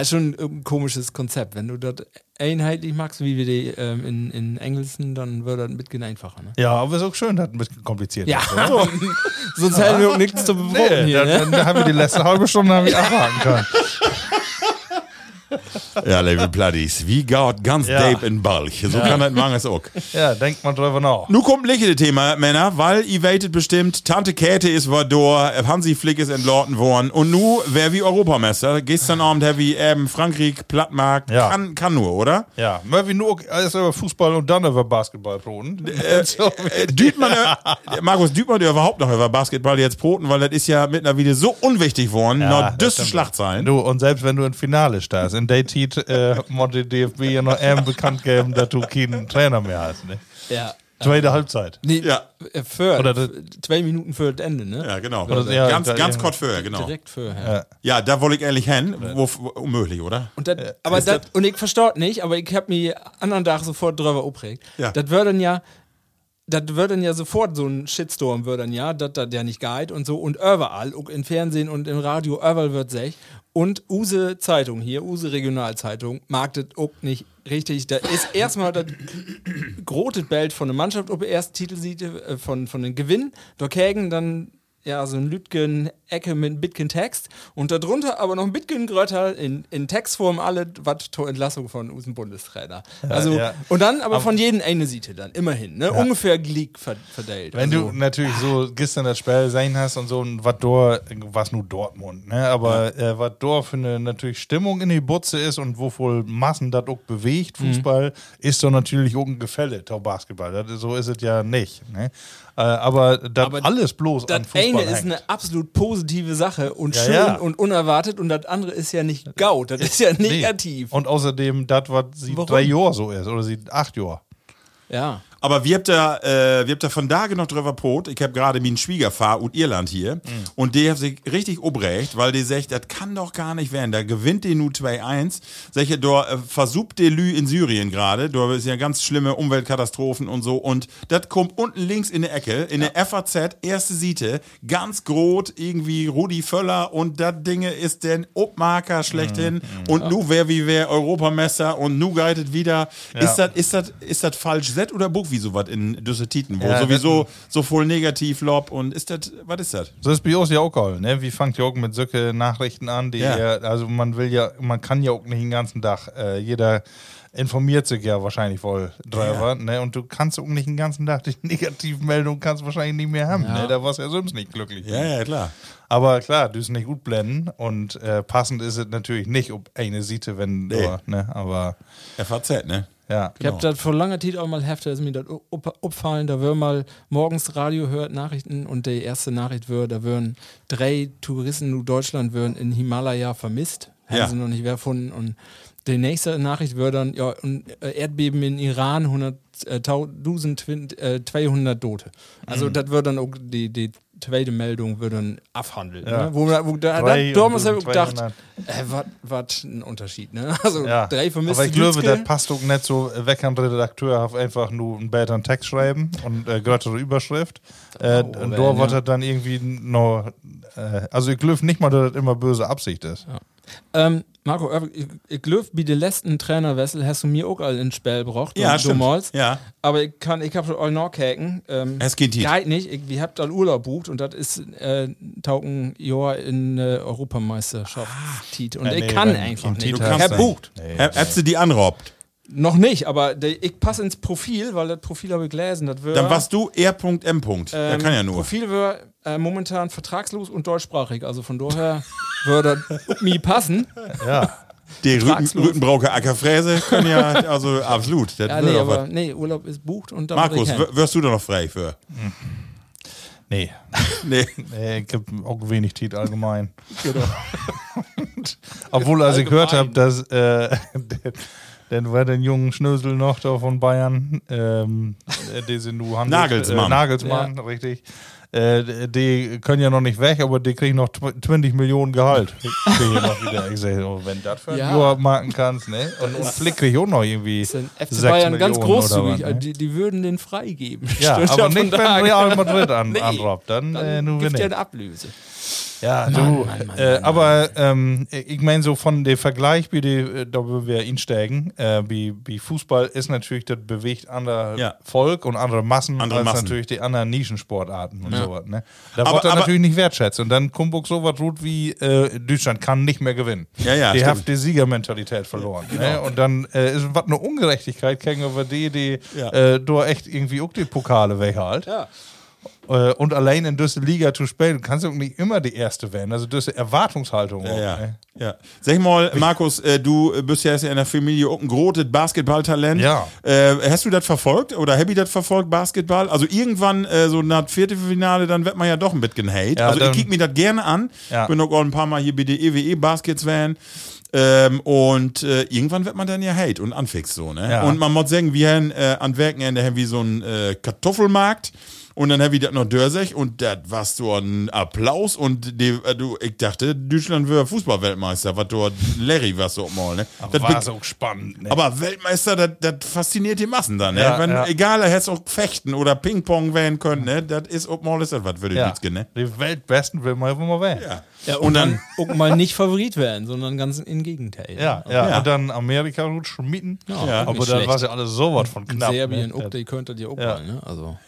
ist schon ein komisches Konzept. Wenn du das einheitlich machst, wie wir die ähm, in, in Engelsen, dann wird das ein bisschen einfacher. Ne? Ja, aber ist auch schön, dass ein bisschen kompliziert Ja, ist. oder? sonst hätten wir auch nichts zu beworben Nee, hier. dann, Ne? dann haben wir die letzte halbe Stunde abhaken können. Ja, liebe Platties, wie geht ganz Ja. deep in Balch? So kann das manches auch. Ja, denkt mal drüber nach. Nu kommt ein Thema, Männer, weil ihr weitet bestimmt, Tante Käthe ist war da, Hansi Flick ist entlauten worden und nu wer wie Europameister. Gestern Abend haben wir eben Frankreich, Plattmark, Ja. kann, kann nur, oder? Ja, Murphy nur erst über Fußball und dann über Basketball proten. so, Äh, düht man, äh, Markus, düht man dir überhaupt noch über Basketball jetzt Broten, weil das ist ja mittlerweile so unwichtig worden, Ja, düste stimmt. Schlagzeilen. du, und selbst wenn du im Finale stehst, in der Tit, äh, die DFB ja noch eben bekannt geben, dass du keinen Trainer mehr hast. Ne? Ja. Zweite Halbzeit. Nee, Ja. äh, für, Oder das- zwei Minuten für das Ende, ne? Ja, genau. Oder- ja, ganz, da- ganz ja. kurz vorher, genau. Direkt für, ja. Ja, da wollte ich ehrlich hin. Wo, wo, unmöglich, oder? Und, dat, aber dat, und ich verstehe nicht, aber ich habe mich anderen Tag sofort drüber aufgeregt. Ja. Das würde dann ja, das würde dann ja sofort so ein Shitstorm würde dann ja, dass das ja nicht geht und so und überall, auch im Fernsehen und im Radio, überall wird sech. Und Use Zeitung hier, Use Regionalzeitung, mag das auch nicht richtig. Da ist erstmal das große Bild von der Mannschaft, ob er erst Titelseite äh, von, von den Gewinn, dagegen dann ja, so ein Lütgen Ecke mit ein Bitcoin Text und darunter aber noch ein Bitcoin Grötter in, in Textform alle, was zur Entlassung von unserem Bundestrainer. also, ja. und dann aber von jedem eine Seite dann, immerhin, ne? Ungefähr gleich ver verteilt. Wenn also, du natürlich so gestern das Spiel sein hast und so, und was da, was nur Dortmund, ne? Aber äh, was da für eine natürlich Stimmung in die Butze ist und wo wohl Massen das auch bewegt, Mhm. Fußball, ist doch natürlich auch ein Gefälle, to Basketball. Das, so ist es ja nicht. Ne? Äh, aber das Aber alles bloß an das Fußball eine ist hängt. eine absolut positive Sache und Ja, schön ja. und unerwartet und das andere ist ja nicht gaut, das ist ja Nee. negativ. Und außerdem das, was sie Warum? drei Jahre so ist, oder sie acht Jahre. Ja. Aber wir habt da, äh, wir habt da von da noch drüber pot. Ich habe gerade meinen Schwiegerfahr und Irland hier. Und der hat sich richtig obrecht, weil der sagt, das kann doch gar nicht werden. Da gewinnt die nu 2-1. Solche, da äh, versucht der Lü in Syrien gerade. Da ist ja ganz schlimme Umweltkatastrophen und so. Und das kommt unten links in der Ecke, in der FAZ, erste Seite, ganz groß, irgendwie Rudi Völler. Und das Dinge ist den Obmarker schlechthin. Und nu wer wie wer Europameister und nu geitet wieder. Ist das ist das ist das falsch set oder Buch wie sowas in Düsseldorf, wo Ja, sowieso so voll negativ lob und ist das was ist das? So ist bei uns ja auch geil, ne? Wie fangt ihr auch mit solchen Nachrichten an, die Ja. ja. also man will ja, man kann ja auch nicht den ganzen Tag, äh, jeder informiert sich ja wahrscheinlich voll drüber, ne? Und du kannst auch nicht den ganzen Tag die Negativmeldung kannst wahrscheinlich nicht mehr haben, ne? Da warst du ja sonst nicht glücklich. ja, klar. Aber klar, du bist nicht gut blenden und äh, passend ist es natürlich nicht, ob eine Siete, wenn Nee. du, ne? Aber FAZ, ne? Ja. Ich hab das vor langer Zeit auch mal heftig, ist mir das aufgefallen, da wir mal morgens Radio hört, Nachrichten und die erste Nachricht wird, da würden drei Touristen in Deutschland würden in Himalaya vermisst, haben Ja. sie noch nicht wer gefunden und die nächste Nachricht wird dann, ja, und, äh, Erdbeben in Iran, 100, äh, 1200 äh, 200 Tote. Also das wird dann auch die, die zweite Meldung wird dann abhandelt. Ja. Ne? Wo, wo, da, da, Drei da und muss ich gedacht, 200. äh, was ein Unterschied, ne? Also Ja. drei vermisste Aber ich glaube, das passt auch nicht so weg an der Redakteur, einfach nur einen besseren Text schreiben und äh, größere Überschrift. Äh, Oh, und da wird ja. er dann irgendwie noch, äh, also ich glaube nicht mal, dass das immer böse Absicht ist. Ähm, Marco, ich, ich glaube, bei der letzten Trainerwessel hast du mir auch all ins Spiel gebracht. Ja, du, stimmt. Du malst. Ja. Aber ich kann, ich habe schon all nachhaken. Ähm, Es geht nicht. Geht nicht. Ich, wir habt all Urlaub bucht und das ist äh, taugen Jahr in äh, Europameisterschaft. Tiet. Und Ja, ich nee, kann einfach nicht. Tiet Ich hast hab du- bucht. Nee. Hab- Hättest du die anraubt? Noch nicht, aber der, ich passe ins Profil, weil das Profil habe ich gelesen. Das wär, Dann warst du R.M. Der ähm, kann ja nur. Profil wäre äh, momentan vertragslos und deutschsprachig. Also von daher würde das mir passen. Ja. Die Rüten. Rütenbrauke Ackerfräse können ja, also absolut. Das Ja, wird nee, aber was. nee, Urlaub ist bucht und da Markus, wirst du da noch frei für? Nee. Nee. nee ich habe auch wenig Tiet allgemein. Obwohl, als ich gehört habe, dass äh, dann war den jungen Schnösel noch da von Bayern, ähm, äh, diese nu handelt, Nagelsmann. Äh, Nagelsmann, richtig. Äh, die können ja noch nicht weg, aber die kriegen noch tw- 20 Millionen Gehalt. Noch wieder. Ich sage, oh, wenn das für ein Ja. Jahr marken kannst, ne? Und, und Flick kriegt auch noch irgendwie. Das sind FC Bayern ganz Millionen oder großzuvig. was, ne? Also die, die würden den freigeben. Ja, Stimmt aber nicht, wenn. Real Madrid an, Nee. anraubt. Dann, äh, Dann nur wenn gibt ja nicht. eine Ablöse. Ja, du, Mann, Mann, Mann, äh, Mann, aber ähm, ich meine so von dem Vergleich, wie die, äh, da wo wir einsteigen, äh, wie, wie Fußball ist natürlich, das bewegt andere Ja. Volk und andere Massen Andere als Massen. natürlich die anderen Nischensportarten und Ja. sowas. Ne? Da Aber- wird er natürlich nicht wertschätzt und dann kommt auch sowas gut wie äh, Deutschland kann nicht mehr gewinnen. Ja, ja, die stimmt. hat die Siegermentalität verloren. Ne? Und dann äh, ist was eine Ungerechtigkeit gegenüber die, die Ja. äh, da echt irgendwie auch die Pokale weghalt. Ja. Äh, und allein in dieser Liga zu spielen, kannst du nicht immer die Erste werden. Also diese Erwartungshaltung. Ja, auch, ja. ne? ja. Sag mal, Markus, äh, du bist ja in der Familie auch ein großes Basketballtalent. Ja. Äh, hast du das verfolgt oder hab ich das verfolgt, Basketball? Also irgendwann, äh, so nach Viertelfinale, dann wird man ja doch ein bisschen hate. Ja, also ich dann- kick mir das gerne an. Ja. Bin auch ein paar Mal hier bei der EWE Baskets Van. Ähm, und äh, irgendwann wird man dann ja hate und anfixt so, ne? Ja. Und man muss sagen, wir haben äh, an haben wir so einen äh, Kartoffelmarkt und dann haben wir das noch Dörsech und das war so ein Applaus und die, äh, du, ich dachte, Deutschland wäre Fußballweltmeister, was dort Larry war so mal, ne? Das war so spannend. Ne? aber Weltmeister, das, das fasziniert die Massen dann, ne? Ja, Wenn, ja. Egal, er hätte auch Fechten oder Ping-Pong werden können, ne? Das ist auch mal ist das was für die ja. Ne? Die Weltbesten will man einfach mal werden. Ja. Ja, und, dann auch mal nicht Favorit werden, sondern ganz im Gegenteil. Ja, ja, Ja. und dann Amerika gut schmieden. Ja, aber dann schlecht. war ja alles sowas von knapp. Serbien, ne? auch, die könnte dir auch Ja. mal, ne? Also.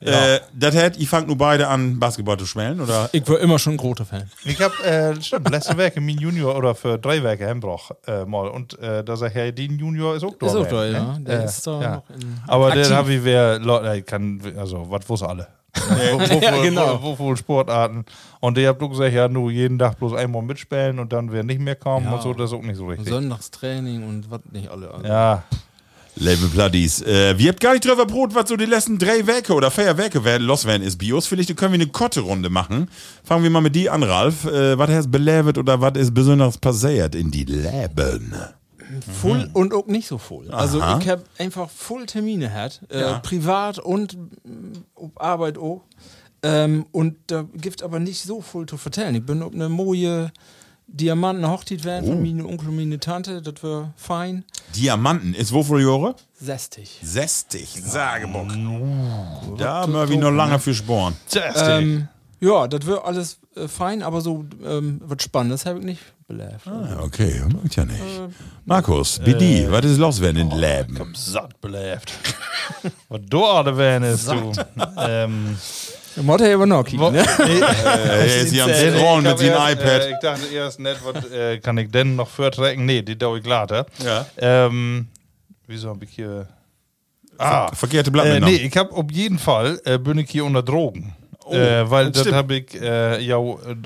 Äh, das hätte, ich fangt nur beide an, Basketball zu spielen, oder? Ich war immer schon ein großer Fan. Ich hab, äh, stimmt, letzte Woche mein Junior oder für drei Werke Hembroch äh, mal. Und äh, da sag ich, hey, den Junior ist auch da. Ist auch da, ja. Der Äh, ist da ja. noch in Aber aktiv. dann habe ich wer, Leute, ich kann, also, was wusste alle? wo, wo, Ja, genau. wo, wo, wo Sportarten. Und habt auch gesagt, ja, nur jeden Tag bloß einmal mitspielen und dann wer nicht mehr kommen Ja. und so, das ist auch nicht so richtig. Sonntagstraining und was nicht alle. Also. Ja, Liebe Platties, äh, wir habt gar nicht drüber Brot, was so die letzten drei Werke oder vier Werke werden, los werden ist Bios. Vielleicht können wir eine Kotte-Runde machen. Fangen wir mal mit die an, Ralf. Äh, was hast belebt oder was ist besonders passiert in die Leben? Voll und auch nicht so voll. Also Aha. ich habe einfach voll Termine gehabt, äh, Ja. privat und Arbeit auch. Ähm, und da gibt aber nicht so viel zu vertellen. Ich bin auf eine moje Diamanten Hochzeit werden von meine Onkel und meine Tante, das war fein. Diamanten, ist wo für Jahre? 60. 60, Sagebock. Da haben wir noch lange für Sporen. Ähm, ja, das wird alles äh, fein, aber so ähm, was Spannendes habe ich nicht belebt. Ah, okay, macht ja nicht. Markus, BD, was ist los werden in den Leben? satt belebt. was du alle werden ist, du. ähm, Er aber noch kicken, wo, ne? nee, Er ist hier am Nee, nee, Scrollen ich mit seinem erst, iPad. Äh, ich dachte erst nicht, was äh, kann ich denn noch vortrecken? Nee, die dauert ich later. Ja. Ähm, wieso hab ich hier. Ah, Verkehrte Blatt äh, nee, ich hab auf jeden Fall äh, bin ich hier unter Drogen. äh, weil das Oh, habe ich äh, ja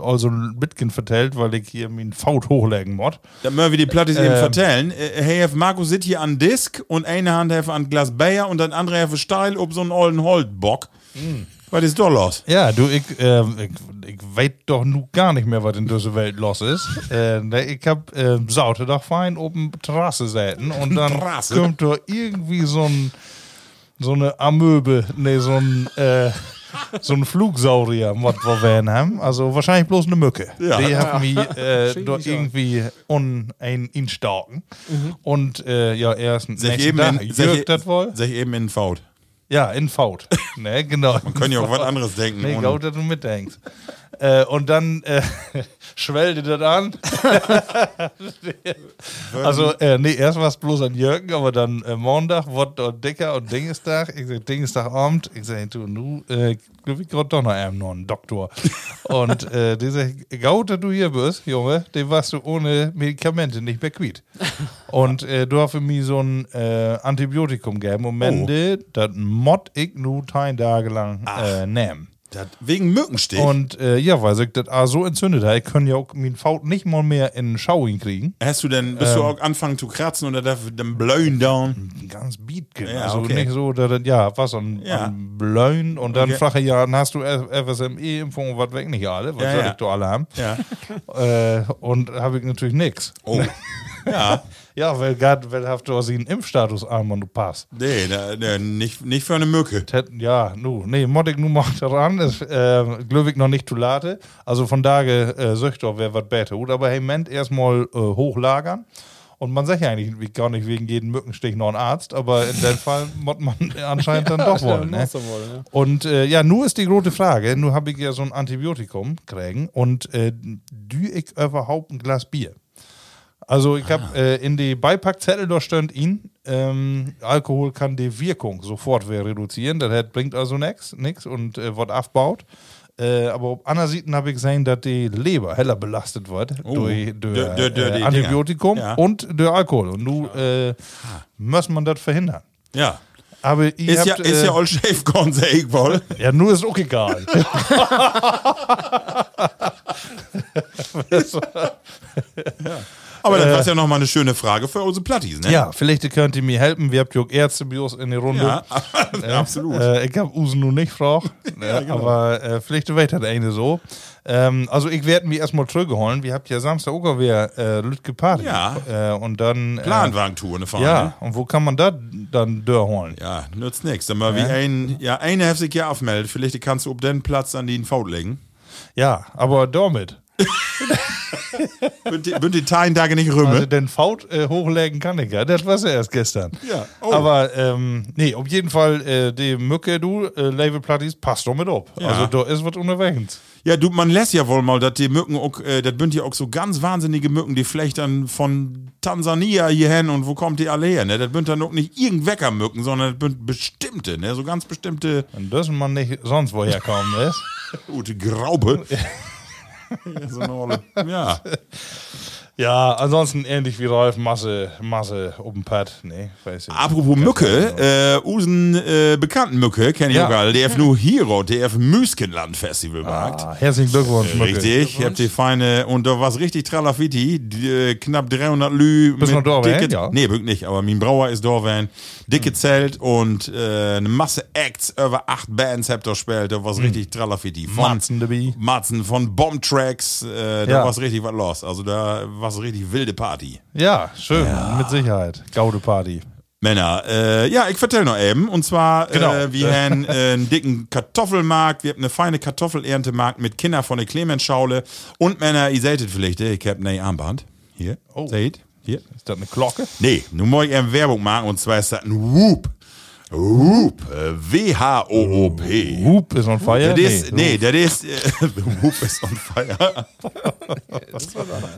also ein bisschen vertellt, weil ich hier meinen Faut hochlegen muss. Da müssen wir die Plattis eben Ähm. vertellen. Äh, Hey, Markus sitzt hier an Disk und eine Hand hat an Glas Bayer und dann andere hat steil ob so einen ollen Holtbock. Was ist da los? Ja, du, ich, äh, ich, ich weiß doch nu gar nicht mehr, was in dieser Welt los ist. äh, ich hab äh, Sauterdag fein oben Terrasse säten und dann Terrasse? kommt da irgendwie so ein so eine Amöbe, nee, so ein äh, so ein Flugsaurier, was wir werden haben. Also wahrscheinlich bloß eine Mücke. Ja. Die hat mich äh, gesagt. irgendwie un, ein instarken. Und äh, ja, erst nächsten eben, Tag, in, Jörg das wohl? sag eben in Faut. Ja, in Faut. ne, genau. Man kann ja auch was anderes denken. Nee, glaub, dass du mitdenkst. Äh, und dann äh, schwellte das an. also, äh, nee, erst war es bloß an Jürgen, aber dann äh, Montag wurde dort dicker und Dingestag. Ich sag, Dingestagabend. Ich sag, du, nu, äh, ich gerade doch noch einen, noch einen Doktor. und äh, die sagt, Gaute, du hier bist, Junge, den warst du ohne Medikamente nicht mehr quitt. und äh, du hast für mich so ein äh, Antibiotikum gegeben. Moment, oh. das mod ich nur drei Tage lang äh, nehmen. Das wegen Mückenstich. Und äh, ja, weil sich das auch so entzündet hat, ich kann ja auch meinen Faut nicht mal mehr in den Schau hinkriegen. Hast du denn, bist du auch anfangen zu kratzen oder darf dann blöen down? Ganz Beatgen. Ja, also okay. nicht so, dass, das- ja, was an, Ja. an und dann Okay. frage ich ja, dann hast du FSME-Impfung und was weg nicht alle, was Ja, soll ja. ich doch alle haben? Ja. Äh, und habe ich natürlich nix. Oh. ja. Ja, weil gerade, weil habt du einen Impfstatus an und du passt. Nee, da, da, nicht, nicht für eine Mücke. Tät- Ja, nu, nee, ich nu macht daran, ist, äh, glücklich noch nicht zu late. Also von daher, äh, söcht doch, wer was besser tut. Aber hey, Ment erstmal äh, hochlagern. Und man sagt ja eigentlich gar nicht wegen jedem Mückenstich noch ein Arzt, aber in dem Fall mod man anscheinend dann doch wollen. Ne? Du? Und äh, ja, nur ist die große Frage, nu habe ich ja so ein Antibiotikum kriegen und äh, dü ich überhaupt ein Glas Bier? Also ich habe äh, in die Beipackzettel da stand ihn, ähm, Alkohol kann die Wirkung sofort wieder reduzieren, das hat- bringt also nichts und äh, wird aufbaut. Äh, aber anderen Seiten habe ich gesehen, dass die Leber heller belastet wird Oh. durch, durch, durch äh, die Antibiotikum. Ja. und durch Alkohol. Und nun äh, muss man das verhindern. Ja. Aber ihr Ist ja, habt, ist äh, ja all Schäfkorn, sag ich wohl. ja, nur ist auch egal. Aber das war ja nochmal eine schöne Frage für unsere Plattis, ne? ja, vielleicht könnt ihr mir helfen. Wir habt ja auch Ärzte bei uns in der Runde. Ja, absolut. Äh, ich habe Usen nun nicht gefragt, ja, genau. aber äh, vielleicht weiß das eine so. Ähm, also ich werde mich erstmal zurückholen. Wir habt ja Samstag auch wieder äh, Lütke Party. Ja. Äh, und dann... Äh, Planwagentour, eine Fahne. Ja, und wo kann man das dann durchholen? Ja, nützt nix. Dann mal wie ein, ja, eine sich ja aufmeldet. Vielleicht kannst du auf den Platz an den Faut legen. Ja, aber damit. Bünd die, die Tage nicht rümme. Also den Faut äh, hochlegen kann ich ja. Das war ja erst gestern. Ja. Oh. Aber ähm, nee, auf jeden Fall äh, die Mücke, du, äh, Label Platties, passt doch mit ab. Ja. Also da ist was unterwegs. Ja, du, man lässt ja wohl mal, dass die Mücken, auch, äh, das bünd ja auch so ganz wahnsinnige Mücken, die vielleicht dann von Tansania hierhin und wo kommt die alle her, ne? Das bünd dann auch nicht irgendwecker Mücken, sondern das bünd bestimmte, ne? So ganz bestimmte, Und das man nicht sonst woher kommen ist. gute Graube. ja, so eine Olle. ja. Ja, ansonsten ähnlich wie Rolf, Masse, Masse auf dem Pad. Nee, weiß ich. Apropos Mücke, äh, usen äh, bekannten Mücke, kenn ich Ja. auch alle, der nur Hero, der F Müskenland Festival markt. Ah, herzlichen Glückwunsch, Mücke. Richtig, ich hab die feine, und da war's richtig tralafiti, die, äh, knapp 300 Lü. Bist noch da, dicke, ja? Nee, wirklich nicht, aber mein Brauer ist wenn dicke Zelt und äh, eine Masse Acts, über acht Bands habt ihr gespielt, da war's richtig tralafiti. Von Matzen dabei. Matzen, von Bombtracks, äh, da Ja. war's richtig was los, also da war's richtig wilde Party. Ja, schön, mit Sicherheit. Gaude Party. Männer, äh, ja, ich vertell noch eben. Und zwar, Genau. äh, wir haben äh, einen dicken Kartoffelmarkt, wir haben eine feine Kartoffelerntemarkt mit Kindern von der Clemens-Schaule. Und Männer, ihr seht es vielleicht, äh, ich hab ein Armband. Hier, Oh. seht, hier. Ist das eine Glocke? Nee, nun muss ich eben Werbung machen und zwar ist das ein Whoop. Whoop, äh, W-H-O-O-P. Whoop ist on fire? Das ist, nee, das ist, äh, Whoop is on fire.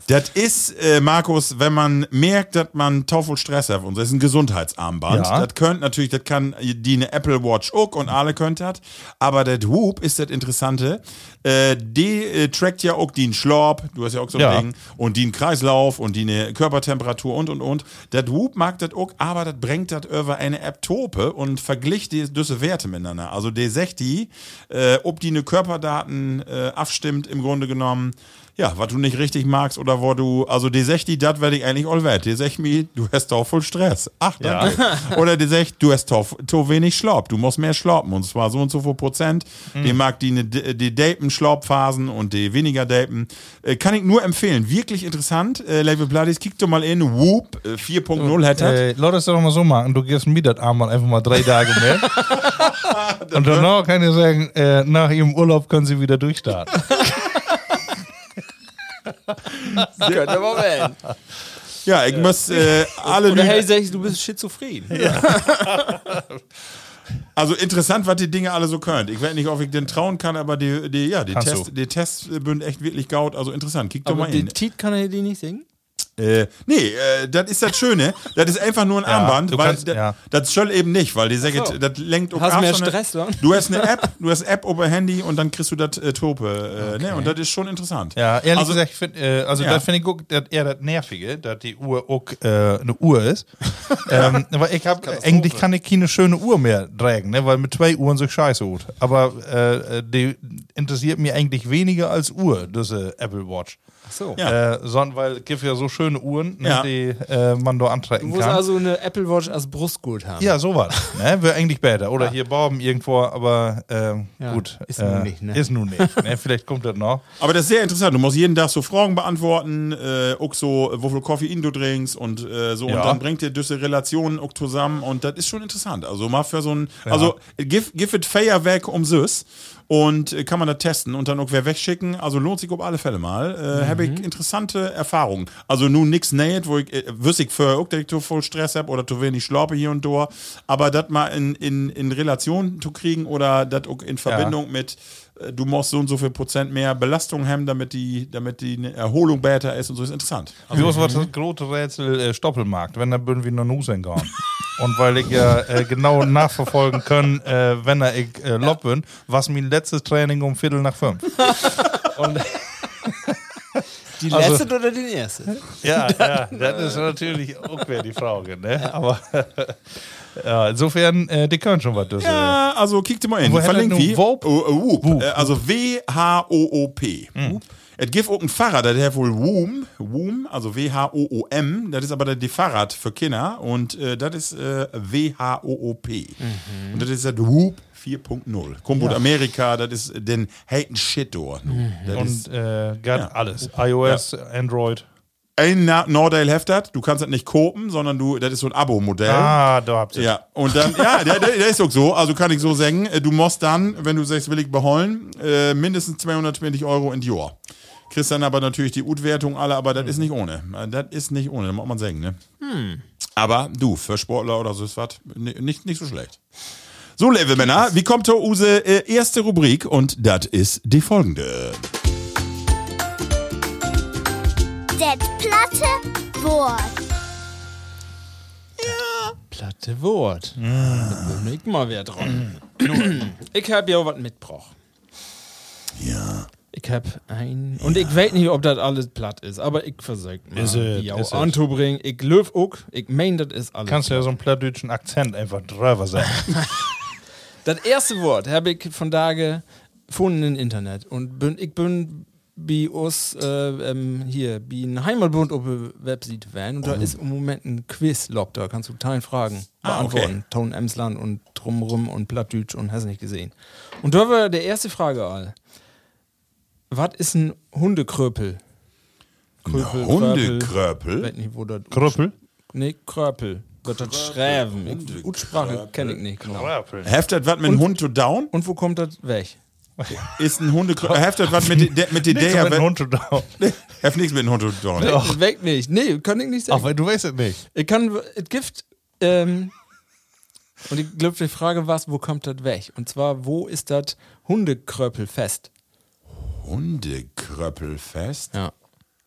das ist, äh, Markus, wenn man merkt, dass man Teufel Stress hat, und das ist ein Gesundheitsarmband. Ja. Das könnte natürlich, das kann die eine Apple Watch auch und alle könnt das. Aber das Whoop ist das Interessante. Äh, die äh, trackt ja auch den Schlorb, du hast ja auch so ein Ja. Ding, und den Kreislauf und die eine Körpertemperatur und und und. Das Whoop mag das auch, aber das bringt das über eine App Tope und vergleicht die diese Werte miteinander. Also der sagt die, äh, ob die eine Körperdaten äh, abstimmt im Grunde genommen. Ja, was du nicht richtig magst oder wo du, also die sagt die, das werde ich eigentlich all wert. Die sagt mir, du hast doch voll Stress. Ach, danke. Oder die sagt, du hast doch to wenig Schlaub, du musst mehr schlauben und zwar so und so viel Prozent. Die mag die, ne, die Daten Schlaubphasen und die weniger Daten. Äh, kann ich nur empfehlen. Wirklich interessant. Äh, Level Bloodies, kick doch mal in. Whoop äh, 4.0 hat das. Äh, lass es doch mal so machen. Du gibst mir das Armband einfach mal drei Tage mehr. Und danach kann ich sagen, äh, nach ihrem Urlaub können sie wieder durchstarten. Könnte aber werden. Ja, ich muss äh, alle Oder hey, sag ich, du bist schizophren. Also interessant, was die Dinge alle so können. Ich weiß nicht, ob ich den trauen kann, aber die, die, ja, die, Tests, du. die Tests sind echt wirklich gaut. Also interessant. Kick doch Aber mal die in. Tiet kann er die nicht singen? Äh, nee, äh, das ist das Schöne. das ist einfach nur ein Ja, Armband, weil kannst- das, ja. das soll eben nicht, weil die sagen, Ach so. das lenkt auch Hast ab, mehr Stress dann? Du hast eine App, du hast eine App über Handy und dann kriegst du das äh, Tope. Äh, ne? Und das ist schon interessant. Ja, ehrlich Also- gesagt, find, äh, also Ja. das finde ich auch das eher das Nervige, dass die Uhr auch äh, eine Uhr ist. ähm, aber ich habe eigentlich kann ich keine schöne Uhr mehr tragen, ne, weil mit zwei Uhren so scheiße gut. Aber die interessiert mich eigentlich weniger als Uhr, diese Apple Watch. So. Ja. Äh, sondern weil es gibt ja so schöne Uhren, ne, Ja. die äh, man da Du antrecken musst kann. also eine Apple Watch als Brustgurt haben. ja, sowas. ne? Wäre eigentlich besser. Oder hier Baum irgendwo, aber ähm, Ja, gut. ist äh, nun nicht, ne? Ist nun nicht. ne? Vielleicht kommt das noch. Aber das ist sehr interessant. Du musst jeden Tag so Fragen beantworten, äh, auch so, wie viel Koffein du trinkst und äh, so. Und Ja. dann bringt dir diese Relationen auch zusammen und das ist schon interessant. Also mal für so ein, also give, give it Feuerwerk um süß und äh, kann man das testen und dann auch wer wegschicken. Also lohnt sich auf alle Fälle mal. Äh, Habe ich interessante Erfahrungen. Also nun nix näht, wo ich, äh, wüsste ich für auch, dass ich zu voll Stress habe oder zu wenig Schlappe hier und da. Aber das mal in, in, in Relation zu kriegen oder das auch in Verbindung mit äh, du musst so und so viel Prozent mehr Belastung haben, damit die, damit die Erholung besser ist und so ist interessant. Wie was war das große Rätsel äh, Stoppelmarkt, wenn da würden wir noch Nusen gehen. Und weil ich ja äh, genau nachverfolgen kann, äh, wenn er ich äh, lob bin, was mein letztes Training um Viertel nach fünf. Und Die Also- letzte oder die erste? ja, ja, das ist natürlich auch wieder die Frage, ne? Aber ja, insofern, äh, die können schon was. Das, äh, Ja, also kick dir mal hättet Verlinkt wie? Woop? Oh, äh. Äh, also W-H-O-O-P. Hm. Es gibt auch ein Fahrrad, das heißt wohl Woom, Woom, also W-H-O-O-M. Das ist aber die Fahrrad für Kinder und äh, das ist äh, W-H-O-O-P. Mhm. Und das ist das Whoop 4.0. Kommt aus Amerika, das ist den Haten Shit. Das ist und äh, got Ja. alles. iOS, Android. ein Nordale heft das. Du kannst das nicht kopen, sondern du, das ist so ein Abo-Modell. Ah, da habt ihr. Ja, und dann, ja, der, der, der ist auch so. Also kann ich so sagen, äh, du musst dann, wenn du sagst, will ich beholen, äh, mindestens 220 Euro in die Jahr. Kriegst dann aber natürlich die Ut-Wertung alle, aber das ist nicht ohne. Äh, Das ist nicht ohne, das muss man sagen, ne? Aber du, für Sportler oder so ist was ni- nicht, nicht so schlecht. So, liebe Männer, wie kommt Use äh, erste Rubrik und das ist die folgende. Das platte Wort. Platte Wort. Da bin ich mal wer dran. ich hab ja was mitgebracht. Ja. Ich hab ein. Und ich weiß nicht, ob das alles platt ist, aber ich versuch mal. Ist es, die auch anzubringen. Ich löw auch. Ich mein, das ist alles. Kannst du ja so einen plattdeutschen Akzent einfach drüber sagen. Das erste Wort habe ich von Tage gefunden im Internet. Und bin, ich bin bei uns äh, ähm, hier, bei einem Heimatbund auf der Webseite waren. Und da ist im Moment ein Quiz-Lob. Da kannst du teilen Fragen Ah, beantworten. okay. Ton Emsland und drumrum und Plattdeutsch und hast nicht gesehen. Und da war der erste Frage all. Was ist ein Hundekröpel? Kröpel, Hundekröpel. Weiß nicht, wo das. Kröpel? Nee, Kröpel. Wird das schreiben? Ich- Utsprache kenne ich nicht genau. Heftet was mit dem Hund to down? Und wo kommt das weg? Ist ein Hundekröpel. Heftet was mit, der- mit der Nichts mit dem Hund zu tun. Heft nichts mit dem Hund to down. Weg, weg nicht. Nee, kann ich nicht sagen. Ach, weil du weißt es nicht. Ich kann, es gibt, ähm, und ich glaube, die Frage war, wo kommt das weg? Und zwar, wo ist das Hundekröpelfest? Hundekröpelfest? Ja.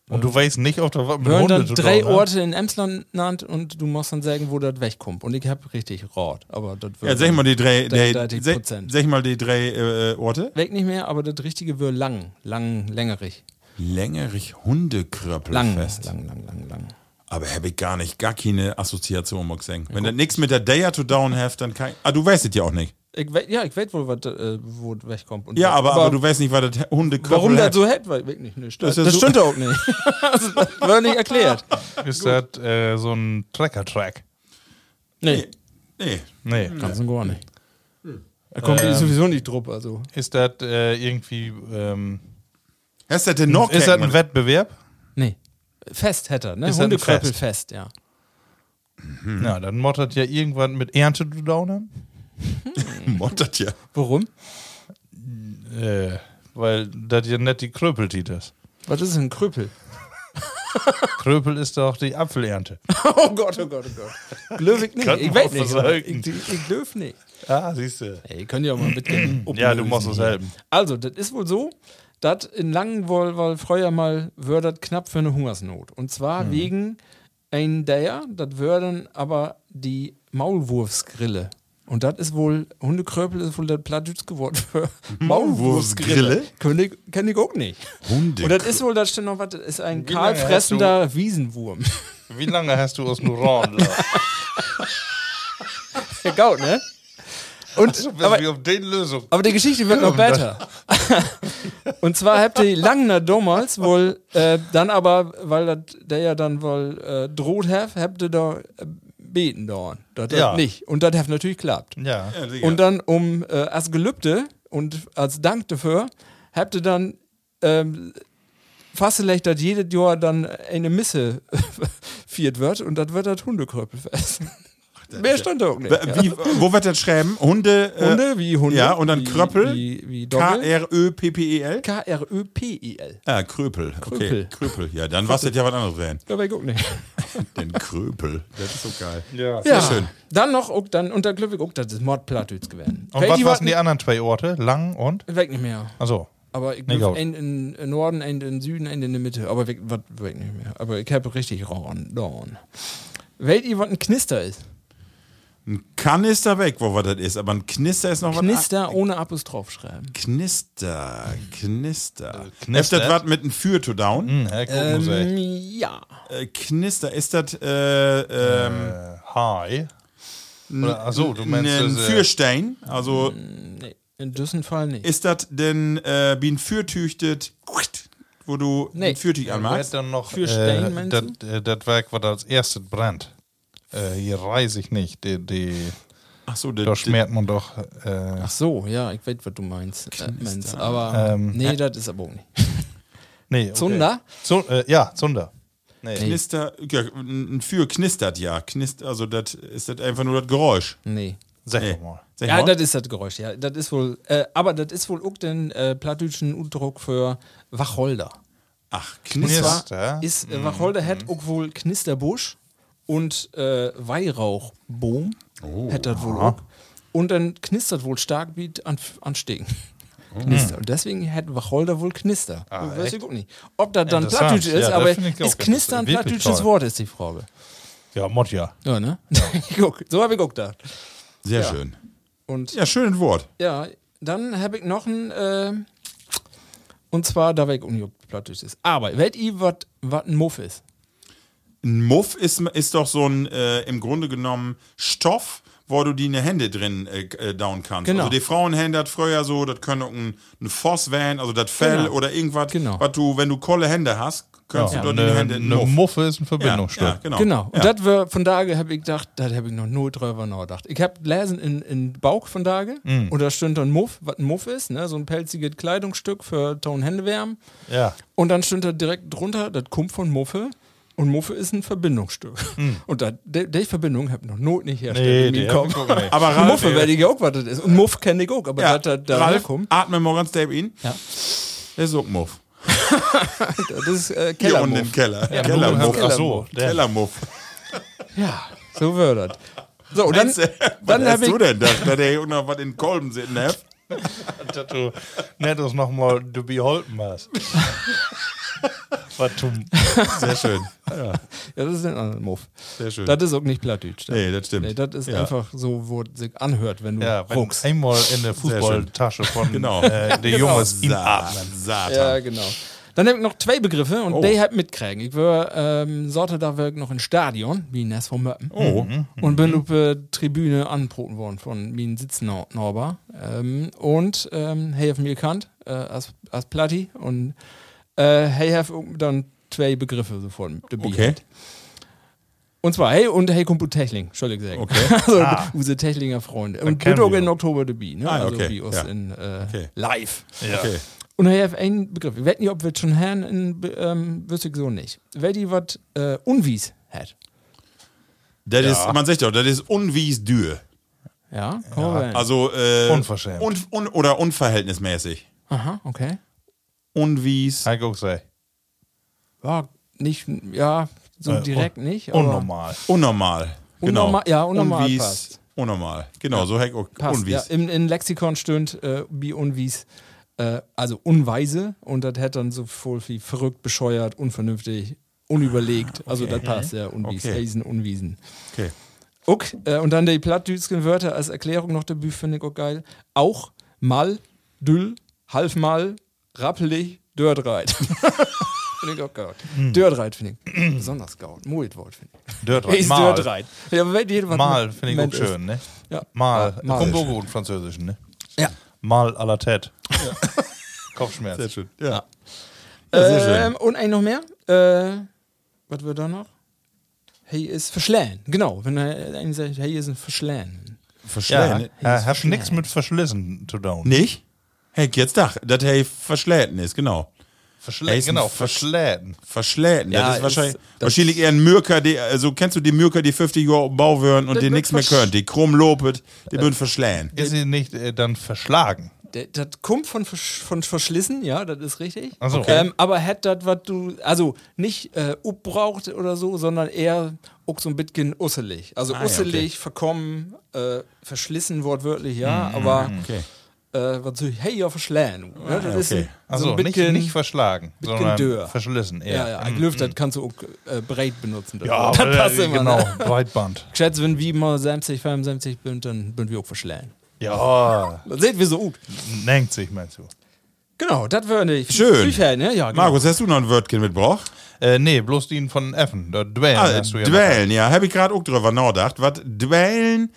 Und du weißt nicht, ob da was mit Wir haben Hunde dann zu drei tun hat? Orte in Emsland genannt und du musst dann sagen, wo das wegkommt. Und ich habe richtig Rat, aber das wird Ja, sag mal die drei, die, 33 sag, Prozent. sag mal die drei äh, Orte. Weg nicht mehr, aber das richtige wird lang, lang, längerig. Längerich Lang, Hundekröpelfest. lang, lang, lang, lang. Aber habe ich gar nicht, gar keine Assoziation, muss ich sagen. Wenn das nichts mit der Day to Down heft, dann kann ich, Ah, du weißt es ja auch nicht. Ich we ja, ich weiß wohl, was, äh, wo das wegkommt. Und Ja, was- aber, aber du weißt nicht, was das Hundekröpel Warum das so hält, weiß ich nicht. nicht. Das, Das ist ja das so- stimmt auch nicht. das wird nicht erklärt. Ist das äh, so ein Trecker-Track? Nee, Nee. Nee. ganz und gar nicht. Da kommt Ähm, sowieso nicht drauf. Also. Ist das äh, irgendwie. Ähm, Hast du das denn noch? ist das ein? Wettbewerb? Nee. Fest hätte er, ne? Ist das ein Hundekröpelfest, ja. Ja, dann mottert ja irgendwann mit Ernte haben. Mottert ja. Warum? Äh, weil das ja nicht die Kröpeltit ist. Was ist ein Kröpel? Kröpel ist doch die Apfelernte. Oh Gott, oh Gott, oh Gott. Glöw ich nicht. Könnten Ich weiß nicht. versorgen. Ich, ich, ich glöw nicht. Ah, siehst du. Ey, könnt ihr auch mal mitgehen. Ja, du musst uns helfen. Also, das ist wohl so, dass in Langen wohl, wohl früher mal das knapp für eine Hungersnot. Und zwar Mhm. wegen ein der, das würden aber die Maulwurfsgrille. Und das ist wohl, Hundekröpel ist wohl das Plattdütsch geworden für Maulwurfsgrille? Kenn ich, kenn ich auch nicht. Hunde. Und das ist wohl, das steht noch was, das ist ein Wie lange hast kahlfressender Wiesenwurm. Wie lange hast du aus dem Ron? Ja, Gaut, ne? Und, aber, aber, wir auf den Lösung. aber die Geschichte wird noch besser. Und zwar habt ihr Langner damals wohl, äh, dann aber, weil dat, der ja dann wohl äh, droht hat, habt ihr da äh, beten dauern. Das Ja. hat nicht. Und das hat natürlich klappt. Ja. Und dann um äh, als Gelübde und als Dank dafür habt ihr dann ähm, fastgelegt, dass jedes Jahr dann eine Misse viert wird und das wird das Hundekröpelfest. Mehr stand da auch nicht. Wie, wo wird das schreiben? Hunde. äh, Hunde wie Hunde. Ja, und dann wie, Kröppel? Wie, wie Doppel. K-R-Ö-P-P-E-L? K-R-Ö-P-I-L. Ah, Kröpel. Okay. Kröpel. Kröpel. Ja, dann was das ja was anderes werden. Ja, aber ich guck nicht. Den Kröpel. Das ist so geil. Ja. Ja, schön. Dann noch, auch, dann unter Glückwig auch, das ist Mordplattüts gewesen. Und was waren die anderen zwei Orte? Lang und? Weg nicht mehr. Also. Aber ich Nee, ein in, Norden, ein in Süden, ein in der Mitte. Aber weg, was, weg nicht mehr. Aber ich habe richtig Ron. Dorn. Weht ihr, was ein Knister ist? Ein Kanister weg, wo was das ist. Aber ein Knister ist noch was. Knister ohne Apostroph schreiben. Knister. Knister. knistert? Ist das was mit einem Für to down? Herr ähm, ja. Äh, Knister, ist das äh, ähm, äh, Hi. Oder, achso, du meinst ein das, äh, Fürstein? Also Nee, in diesem Fall nicht. ist das denn äh, wie ein Fürtüchtet, wo du Nee. ein Fürtüch anmachst? dann noch Für Stein, äh, meinst das, äh, das Werk, was als erstes brennt. Äh, hier reise ich nicht. Die, die, Ach so, der, da schmiert man doch. Äh, Ach so, ja, ich weiß, was du meinst. Äh, meinst. Aber Ähm, nee, das ist aber auch nicht. nee, okay. Zunder? Zu, äh, ja, Zunder. Nee. Knister, ja, ein Für knistert ja. Knist, also das ist das einfach nur das Geräusch. Nee. Sag Nee. mal. Sag Ja, das ist das Geräusch, ja. Das ist wohl, äh, aber das ist wohl auch den äh, plattdeutschen Udruck für Wacholder. Ach, Knister. Knister? ist äh, Wacholder hat auch wohl Knisterbusch und äh, Weihrauchboom. Oh. Hat das wohl auch. Und dann knistert wohl stark wie an, an Stegen. Knister. Und deswegen hat Wacholder wohl Knister. Ah, weiß ich auch nicht. Ob das dann. Plattdeutsch ist, Ja, das aber ist Knister ein toll. Wort, ist die Frage. Ja, Mott ja. Ja, ne? Guck, so habe ich auch gedacht. Sehr Ja. schön. Und Ja, schönes Wort. Ja, dann habe ich noch ein, äh, und zwar, da weg unjuckt Plattdeutsch ist. Aber, wisst ihr, was ein Muff ist? Ein Muff ist, ist doch so ein, äh, im Grunde genommen, Stoff, wo du die in die Hände drin äh, äh, down kannst. Genau. Also die Frauenhände hat früher so, das können auch ein, ein Voss werden, also das Fell Genau. oder irgendwas, Genau. was du, wenn du kolle Hände hast, kannst Ja, du dort die eine, Hände eine Muff. Muffe ist ein ja, Verbindungsstück. ja, genau. Genau. Und Ja. das war von daher habe ich gedacht, das habe ich noch nur drüber nachgedacht. Ich habe gelesen in, in Bauch von daher Mm. und da stand dann Muff, was ein Muff ist, ne? so ein pelziges Kleidungsstück für Ton Hände wärmen. Ja. Und dann stand da direkt drunter, das kommt von Muffe. Und Muffe ist ein Verbindungsstück. Und da, die, die Verbindung habe ich noch not nicht. Nee, herstellen. auch nicht. Aber Und Ralf, Muffe weiß ich auch, was das ist. Und Muff kenne ich auch, aber ja, da, da Ralf, herkommt, atme mal ganz deep in. Ja. Der ist auch Muff. das ist äh, Hier unten im. Keller. Ja, Kellermuff. Ach so, der. Kellermuff. Ja, so wird das. So, und dann, Meinst dann was hast du denn, dass, dass der auch noch was in den Kolben sitzen hat? dass du nicht uns nochmal du beholpen hast. Was du. Sehr schön. ja, das ist ein anderer Muff. Sehr schön. Das ist auch nicht Plattdeutsch. Nee, das stimmt. Nee, das ist Ja. einfach so, wo es sich anhört, wenn du Ja, wenn ruckst. einmal in der Fußballtasche von Genau. äh, der Junges Sa inatmen. Satan. Ja, genau. Dann habe ich noch zwei Begriffe und Oh. die halt mitkriegen. Ich war ähm, sorte da wirklich noch im Stadion, wie Ness von Möppen. Oh. Und bin auf der Tribüne angeboten worden von meinen Sitznauber. Ähm, und ähm, hey, auf mir gekannt, äh, als, als Platti. Und äh, hey, have dann zwei Begriffe sofort dabei. Okay. Und zwar, hey und hey Kumpel Techling, Entschuldigung sagen. Okay. also Ah. unsere Techlinger Freunde. Und bitte auch in Oktober dabei, ne? Ah, also okay, wie uns ja. in äh, Okay. live. Ja. Okay. Und ich habe einen Begriff. Ich weiß nicht, ob wir es schon haben, in, ähm, wüsste ich so nicht. Wer die was äh, unwies hat. Das Ja. ist, man sagt doch, das ist unwies dür. Ja, rein. Also, äh, Unverschämt. Un, un, oder unverhältnismäßig. Aha, okay. Unwies. Heiko sei. Ja, nicht, ja, so Äh, direkt nicht. aber Unnormal. Unnormal. Genau. Unnormal- ja, unnormal Unwies, passt. Unnormal. Genau, so heck auch Passt, unwies. ja. Im, in Lexikon stöhnt äh, wie unwies, äh, also unweise und das hätte dann so voll wie verrückt, bescheuert, unvernünftig, unüberlegt. Also das passt, ja, unwies, Okay. Eisen, unwiesen. Okay. Ok, äh, und dann die plattdütschen Wörter als Erklärung noch dabei, finde ich auch geil. Auch, mal, düll, halfmal, rappelig, dörreit. finde ich auch geil. Dörreit finde ich besonders geil. Moit Wort finde ich. Dörreit. Ist Mal. Dörreit. Ja, Mal finde ich auch schön, ne? Ja. Mal. Ja, mal. Kommt auch gut im Französischen, ne? Ja. Mal à la tête. Kopfschmerz. Sehr schön. Ja. Ähm, und ein noch mehr. Äh, was wird da noch? Hey ist verschlähen. Genau, wenn er einer sagt, hey ist ein verschlähen. Ja, Verschlägen. äh, hat nichts mit Verschlissen zu tun. Nicht? Hey, jetzt dach, dass hey verschläten ist, genau. Verschlä Er ist ein genau, Versch- verschläden. Verschläten, Ja, das ist ist- wahrscheinlich, das- wahrscheinlich eher ein Mürker, die, also kennst du die Mürker, die 50 Jahre Bau würden und die nichts mehr können, die krumm lopet, die würden verschlägen. Ist sie nicht äh, dann verschlagen? Das kommt von, versch- von verschlissen, ja, das ist richtig. So. ähm, aber hat das, was du, also nicht äh, upbraucht oder so, sondern eher auch so ein bisschen usselig. Also Ah, ja, usselig, verkommen, äh, verschlissen wortwörtlich, ja, aber Okay. Äh, was so, hey, ja, verschlähen. ja, das ist okay. Also so ein nicht, nicht verschlagen, sondern dürr. verschlissen. ja, eher. ja, ein Luft, das kannst du auch äh, breit benutzen. das Ja, das passt äh, immer. genau, Ne? Breitband. Ich schätze, wenn wir mal 70, 75 sind, dann sind wir auch verschlähen. Ja, Das seht wir so gut. nenkt sich, meinst du? Genau, das wäre nicht. Schön. Bücher, ne? Ja, genau. Markus, hast du noch ein Wörtchen mitgebracht? Äh, nee, bloß den von Effen. Da Dwayne Ah, hast du ja. dwellen, ja, habe ich gerade auch drüber nachgedacht. Was dwellen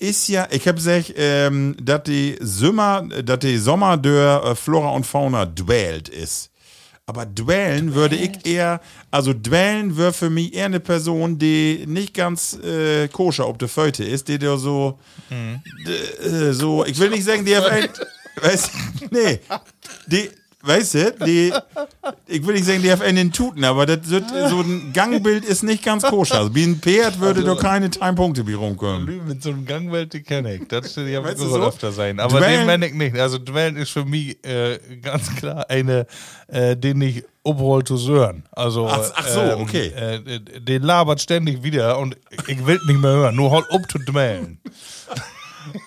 ist ja, ich habe gesagt, ähm, dass die Sommer, dass die Sommer der äh, Flora und Fauna dwellt ist. Aber dwellen würde ich eher, also dwellen wäre für mich eher eine Person, die nicht ganz äh, koscher ob der Föte ist, die der so, d- äh, so, ich will nicht sagen, die weißt, nee, die, weißt du, die, ich will nicht sagen, die auf einen Tuten, aber das wird, so ein Gangbild ist nicht ganz koscher. Also wie ein Pferd würde doch keine Timepunkte wie rumkommen. Mit so einem Gangwelt, die kenne ich. Das steht ja so? öfter sein. Aber Dwellen- den meine ich nicht. Also Dwellen ist für mich äh, ganz klar eine, äh, den ich obwohl zu hören. Also, Ach- ach so, okay. Äh, den labert ständig wieder und ich will nicht mehr hören. Nur halt up to dwellen.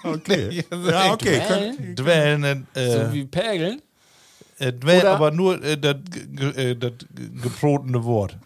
Okay. Also Ja, okay. Dwellen? Könnt, Dwellen, äh, So wie Pergeln. Äh, dwellen Oder- aber nur äh, das äh, das geprotene Wort.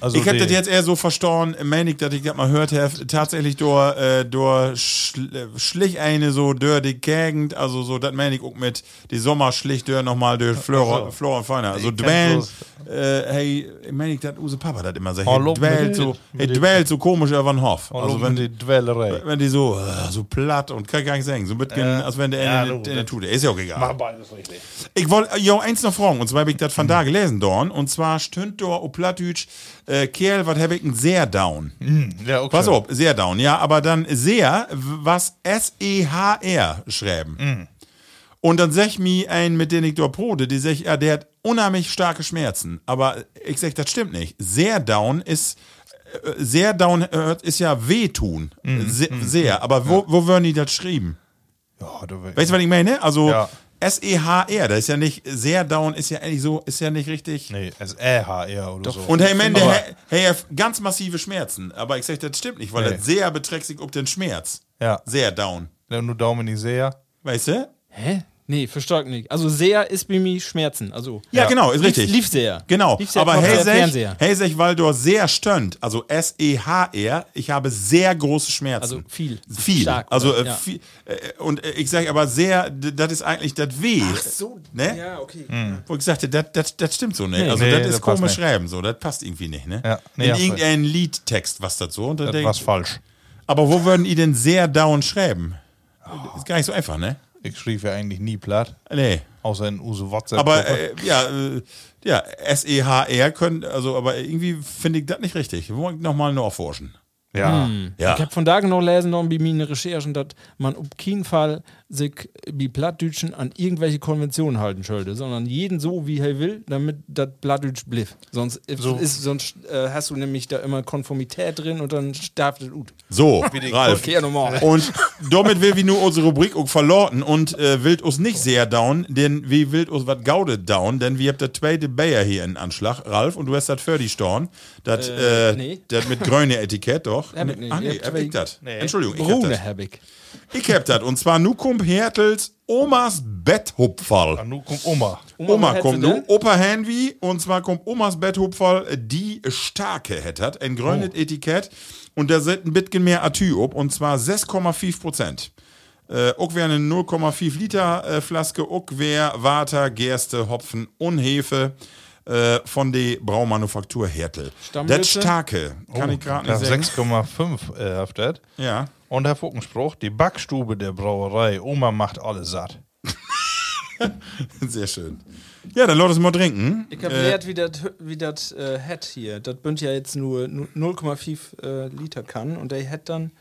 Also ich hätte das jetzt eher so verstorben, meine ich, dass ich das mal hört habe, tatsächlich durch, äh, durch schl äh, schlich eine so durch die Gegend, also so, das meine ich auch mit, die Sommer schlich durch nochmal durch Flora, so. Flora und Fauna. Also bloß- äh, hey, meine ich, dass Use Papa das immer sagt, hey, dwellt so, hey, dwellt so komisch über den Hof. Also Also wenn die Dwellerei. wenn die so, äh, so platt und kann gar nicht sagen, so mit, Äh, als wenn der ja, eine, du, der eine das- tut. Ist ja auch egal. beides richtig. Ich wollte jo eins noch fragen, und zwar habe ich das von da gelesen, Dorn, und zwar stünd da auf Plattdeutsch, äh, Kerl, was habe ich denn sehr down? Ja, okay. Pass auf, sehr down, ja, aber dann sehr, was S-E-H-R schreiben. Und dann sag ich mir ein, mit dem ich dort brote, die sag, ja, der hat unheimlich starke Schmerzen. Aber ich sag, das stimmt nicht. Sehr down ist, äh, sehr down äh, ist ja wehtun. Se Sehr. Aber wo, wo würden die das schreiben? Ja, du Weißt du, was ich meine? Also Ja. S-E-H-R, das ist ja nicht, sehr down ist ja eigentlich so, ist ja nicht richtig. Nee, es ist EHR oder so. Und hey, man, der hey, hat ganz massive Schmerzen. Aber ich sag, das stimmt nicht, weil Nee. das sehr beträgt sich ob den Schmerz. Ja. Sehr down. Ja, nur Daumen nicht sehr. Weißt du? Hä? Nee, verstärkt nicht. Also sehr ist bei mir Schmerzen. Also Ja, genau, ist lief, richtig. lief sehr. Genau, Lief sehr aber Helsech. Helsech, weil du sehr stönt, also S-E-H-R, ich habe sehr große Schmerzen. Also viel. Viel. Stark, also äh, Ja. viel, äh, und äh, ich sage aber sehr, das ist eigentlich das Weh. Ach So, Ne? ja, okay. Wo ich sagte, das, stimmt so nicht. Nee. also Nee, das ist komisch schreiben, so, das passt irgendwie nicht, ne? Ja, nee, In hast irgendein Liedtext, was dazu. Und dann Das denk, war's falsch. aber wo würden die denn sehr down schreiben? Ist gar nicht so einfach, ne? Ich schrieb ja eigentlich nie platt, Nee. außer in Use WhatsApp. Aber äh, ja, äh, ja, S-E-H-R können, also, aber irgendwie finde ich das nicht richtig. Wir wollen nochmal nachforschen. Ja. Ja. Ich habe von da genau lesen noch bei meinen Recherchen, dass man auf keinen Fall sich wie Plattdütschen an irgendwelche Konventionen halten sollte, sondern jeden so, wie er will, damit das Plattdütsch bliff. Sonst, ist, ist, sonst äh, hast du nämlich da immer Konformität drin und dann starft es gut. So, Ralf. Und damit will wir nur unsere Rubrik auch verlorten und äh, wild uns nicht sehr down, denn wie wild uns was gaude down, denn wir habt der zweite Bayer hier in Anschlag, Ralf, und du hast das für die Storn. Das, äh, nee. das mit grüne Etikett, doch. Hab ich nicht. Ach nee, Ich hab hab ich das. Entschuldigung, ich hab das. habe ich. Ich hab das. Und zwar nu kommt Hertels Omas Betthupfall. Nu kommt Oma. Oma, kommt nu, Opa Henry, und zwar kommt Omas Betthupfall, die starke hättet, ein grünes Etikett, und da sind ein bisschen mehr Atü ob, und zwar 6,5 Prozent. Äh, auch wäre eine 0,5 Liter äh, Flaske, auch wäre Water, Gerste, Hopfen und Hefe äh, von der Braumanufaktur Hertel. Stammwürze? Das starke, kann ich gerade Ja, nicht sagen. 6,5 äh, haft das. Ja. Und der Fuckenspruch, die Backstube der Brauerei, Oma macht alles satt. Sehr schön. Ja, dann lass es mal trinken. Ich habe gelernt, wie das wie das äh, hat hier. Das bünd ja jetzt nur nu- 0,5 äh, Liter kann und der hat dann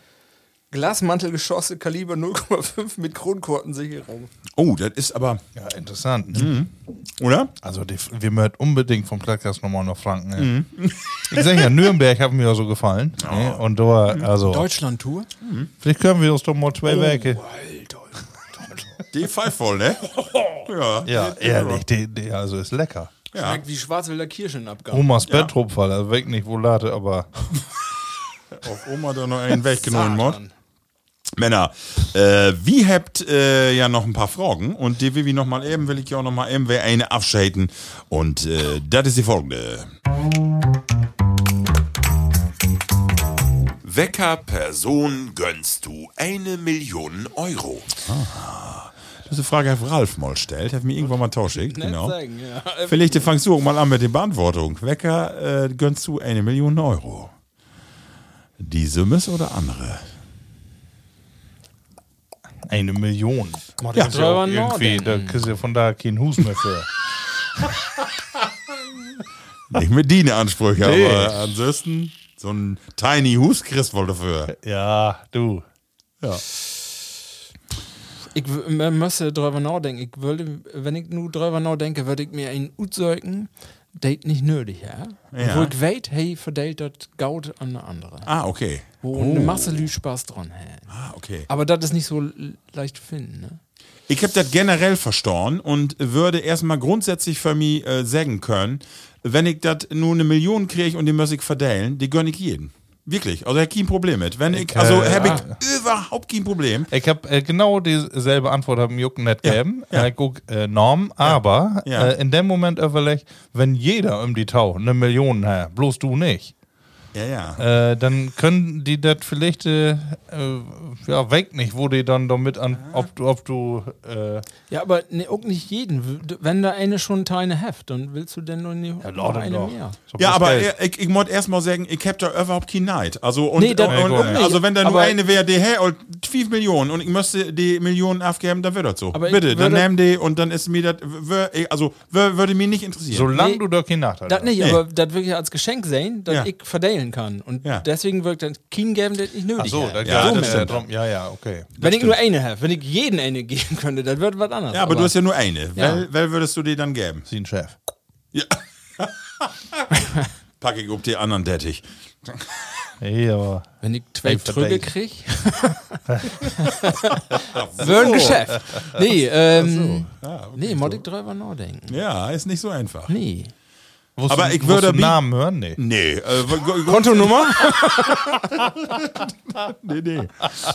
Glasmantelgeschosse Kaliber 0,5 mit Kronkortensicherung. Oh, das ist aber, Ja, interessant. Ne? oder? Also die, wir möchten unbedingt vom Podcast nochmal nach Franken. Ne? Ich sag ja, Nürnberg hat mir ja so gefallen. Ne? Und da, also, Deutschland-Tour? vielleicht können wir uns doch mal zwei Werke. Die voll, ne? Ja. Ja, ehrlich, die, die, also ist lecker. Ja. Schmeckt wie Schwarzwälder Kirschenabgang. Omas Betthupferl, also weg nicht, wo late, aber Auf Oma da noch einen weggenommen hat. Männer, äh, wie habt äh, ja noch ein paar Fragen und die will ich noch mal eben, will ich ja auch noch mal eben wer eine abschalten und äh, das ist die folgende. Wecker Person gönnst du eine Million Euro? Ah. Das ist eine Frage, die Ralf mal stellt, hat mir irgendwann mal tauschig, genau. sagen, ja. Vielleicht fangst du auch mal an mit der Beantwortung. Wecker äh, gönnst du eine Million Euro? Die Summes oder andere? Eine Million. Ja, Das ist ja auch irgendwie, da nachdenken. kriegst du ja von da kein Hus mehr für. Nicht mit die Ansprüche, Nee. aber ansonsten so ein Tiny Hus kriegst wohl dafür. ja, du. Ja. Ich müsste drüber nachdenken. Ich würde, wenn ich nur drüber nachdenke, würde ich mir einen Utzeugen, date nicht nötig, ja? Ja. Wo ich weiß, hey, verteilt das Gaut an eine andere. Ah, okay. Wo eine Masse Lü Spaß dran hat. Ah, okay. Aber das ist nicht so leicht zu finden, ne? Ich hab das generell verstorben und würde erstmal grundsätzlich für mich äh, sagen können, wenn ich das nur eine Million kriege und die muss ich verteilen, die gönn ich jeden. Wirklich. Also ich kein Problem mit. Wenn ich, Ich, also äh, habe ja. ich überhaupt kein Problem. Ich habe äh, genau dieselbe Antwort haben Jucken nicht gegeben. ja. Äh, guck, äh, Norm, aber Ja. Äh, in dem Moment überlegt, wenn jeder um die Tau eine Million hat, bloß du nicht, Ja, ja. äh, dann können die das vielleicht, äh, äh, ja, weg nicht, wo die dann damit an, ob du, ob du, äh, Ja, aber ne, auch nicht jeden. Wenn da eine schon Teine heft, dann willst du denn nur nicht ja, noch eine doch. mehr. So Ja, aber Geld. ich, ich muss erst mal sagen, ich hab da überhaupt kein Neid. Also, und, Nee, das und, und, nicht. also wenn da nur Aber- eine wäre, die hey, und 5 Millionen und ich müsste die Millionen aufgeben, dann wird das so. Aber Bitte, dann nehmen die und dann ist mir das, also wür- würde mich nicht interessieren. Solange Nee. du da keinen Nachteil Das hast. nicht, Nee. aber das wirklich als Geschenk sehen, dass Ja. ich verteilen kann. Und Ja. deswegen wirkt dann kein geben, das nicht nötig Ach so, hat. da Ja, ja, das das stimmt. drum. Ja, ja, okay. Wenn ich nur eine habe, wenn ich jeden eine geben könnte, dann wird was anderes. ja, aber, du hast ja nur eine. Ja. Wel, wel würdest du dir dann geben? Sie ein Chef. Ja. Pack ich ob die anderen tätig. Aber. Wenn ich zwei Trüge verdammt. krieg. Wird ein Geschäft. Nee, ähm. nee, muss ich drüber nachdenken. Ja, ist nicht so einfach. Nee. Wusst Aber du, ich würde du bi- Namen hören? Nee. Nee, äh, Kontonummer? nee, nee.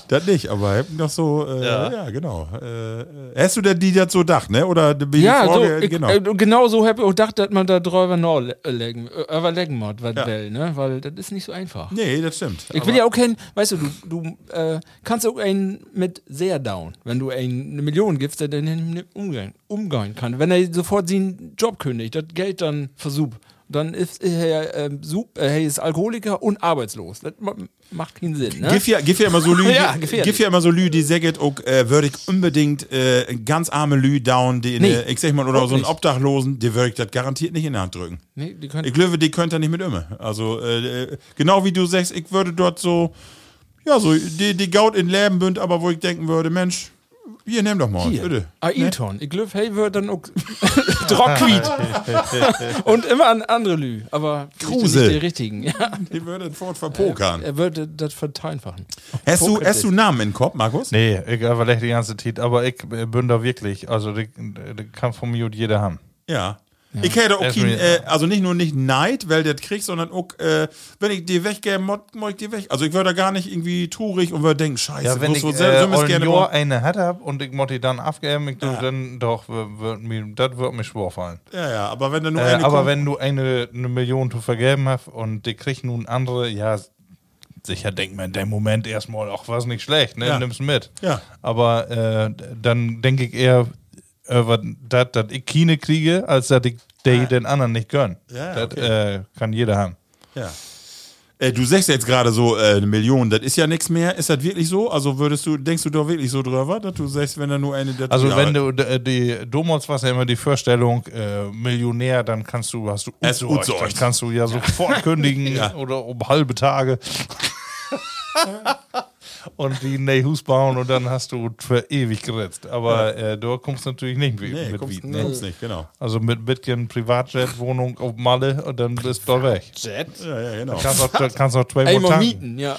Das nicht, aber hab noch so, äh, ja. Ja. genau. Äh, äh, hast du denn die dazu gedacht, ne? Oder ja, so, ich, genau. äh, genau so habe ich auch gedacht, dass man da drüber äh, überlegen muss, was Ja. will, ne? Weil das ist nicht so einfach. nee, das stimmt. Ich will ja auch keinen, weißt du, du, du äh, kannst auch einen mit sehr down, wenn du einen eine Million gibst, der dann nicht umgehen, umgehen kann. Wenn er sofort seinen Job kündigt, das Geld dann versucht, dann ist er ähm, sup- äh, er ist Alkoholiker und arbeitslos. Das ma- macht keinen Sinn, ne? Gif ja, gif ja immer so Lü, Ja, gif ja immer so Lü, die sagen, auch, äh, würde ich unbedingt äh, ganz arme Lü down, die, Nee, äh, ich sag mal, oder so einen nicht. Obdachlosen, die würde ich das garantiert nicht in die Hand drücken. Nee, die können Ich glaube, die könnt ihr nicht mit immer. Also, äh, äh, genau wie du sagst, ich würde dort so, ja, so, die, die Gaut in Leben bünd, aber wo ich denken würde, Mensch, hier, nimm doch mal, Hier, bitte. Ailton. Ich glaube, hey, wird dann auch Drockquiet. und immer an andere Lü. Aber Kruse. nicht die richtigen. Ja. Die würde fort verpokern. Er würde das vereinfachen. hast, du, hast du. Namen im Kopf, Markus? Nee, ich überlege die ganze Zeit, aber ich bin da wirklich, also die kann von mir und jeder haben. Ja. Ich hätte auch Das kein, mir- äh, also nicht nur nicht Neid, weil der kriegt, sondern auch, äh, wenn ich die weggebe, mod ich die weg. Also ich würde da gar nicht irgendwie trurig und würde denken, scheiße, Ja, wenn muss ich so äh, so gerne Jahr eine hatte und ich muss die dann abgeben, ich ja. dann doch, wird mir, das wird mir schwer fallen. Ja, ja, aber wenn da nur Äh, eine aber kommt, wenn du eine, eine Million zu vergeben hast und die kriegt nun andere, ja, sicher denkt man in dem Moment erstmal, ach, was nicht schlecht, ne, Ja. nimm's mit. Ja. Aber äh, dann denke ich eher, äh, dass ich keine kriege, als dass ich die den anderen nicht gönn. Ja, das okay. äh, kann jeder haben. Ja. Äh, du sagst jetzt gerade so äh, eine Million, das ist ja nichts mehr. Ist das wirklich so? Also würdest du, denkst du doch wirklich so drüber, dass du sagst, wenn da nur eine. Das, Also ja, wenn du d- die damals war ja immer die Vorstellung äh, Millionär, dann kannst du hast du Es Utsorgt. Utsorgt. dann kannst du ja sofort kündigen oder um halbe Tage und die Nehus bauen und dann hast du für ewig geritzt. Aber äh, da kommst du natürlich nicht mit, Nee, mit kommst, Wied, ne? kommst nicht, genau. Also mit bisschen Privatjet, Wohnung auf Malle und dann bist du weg. Jet? Ja, ja, genau. Kannst auch, kannst auch zwei Einmal mieten, ja.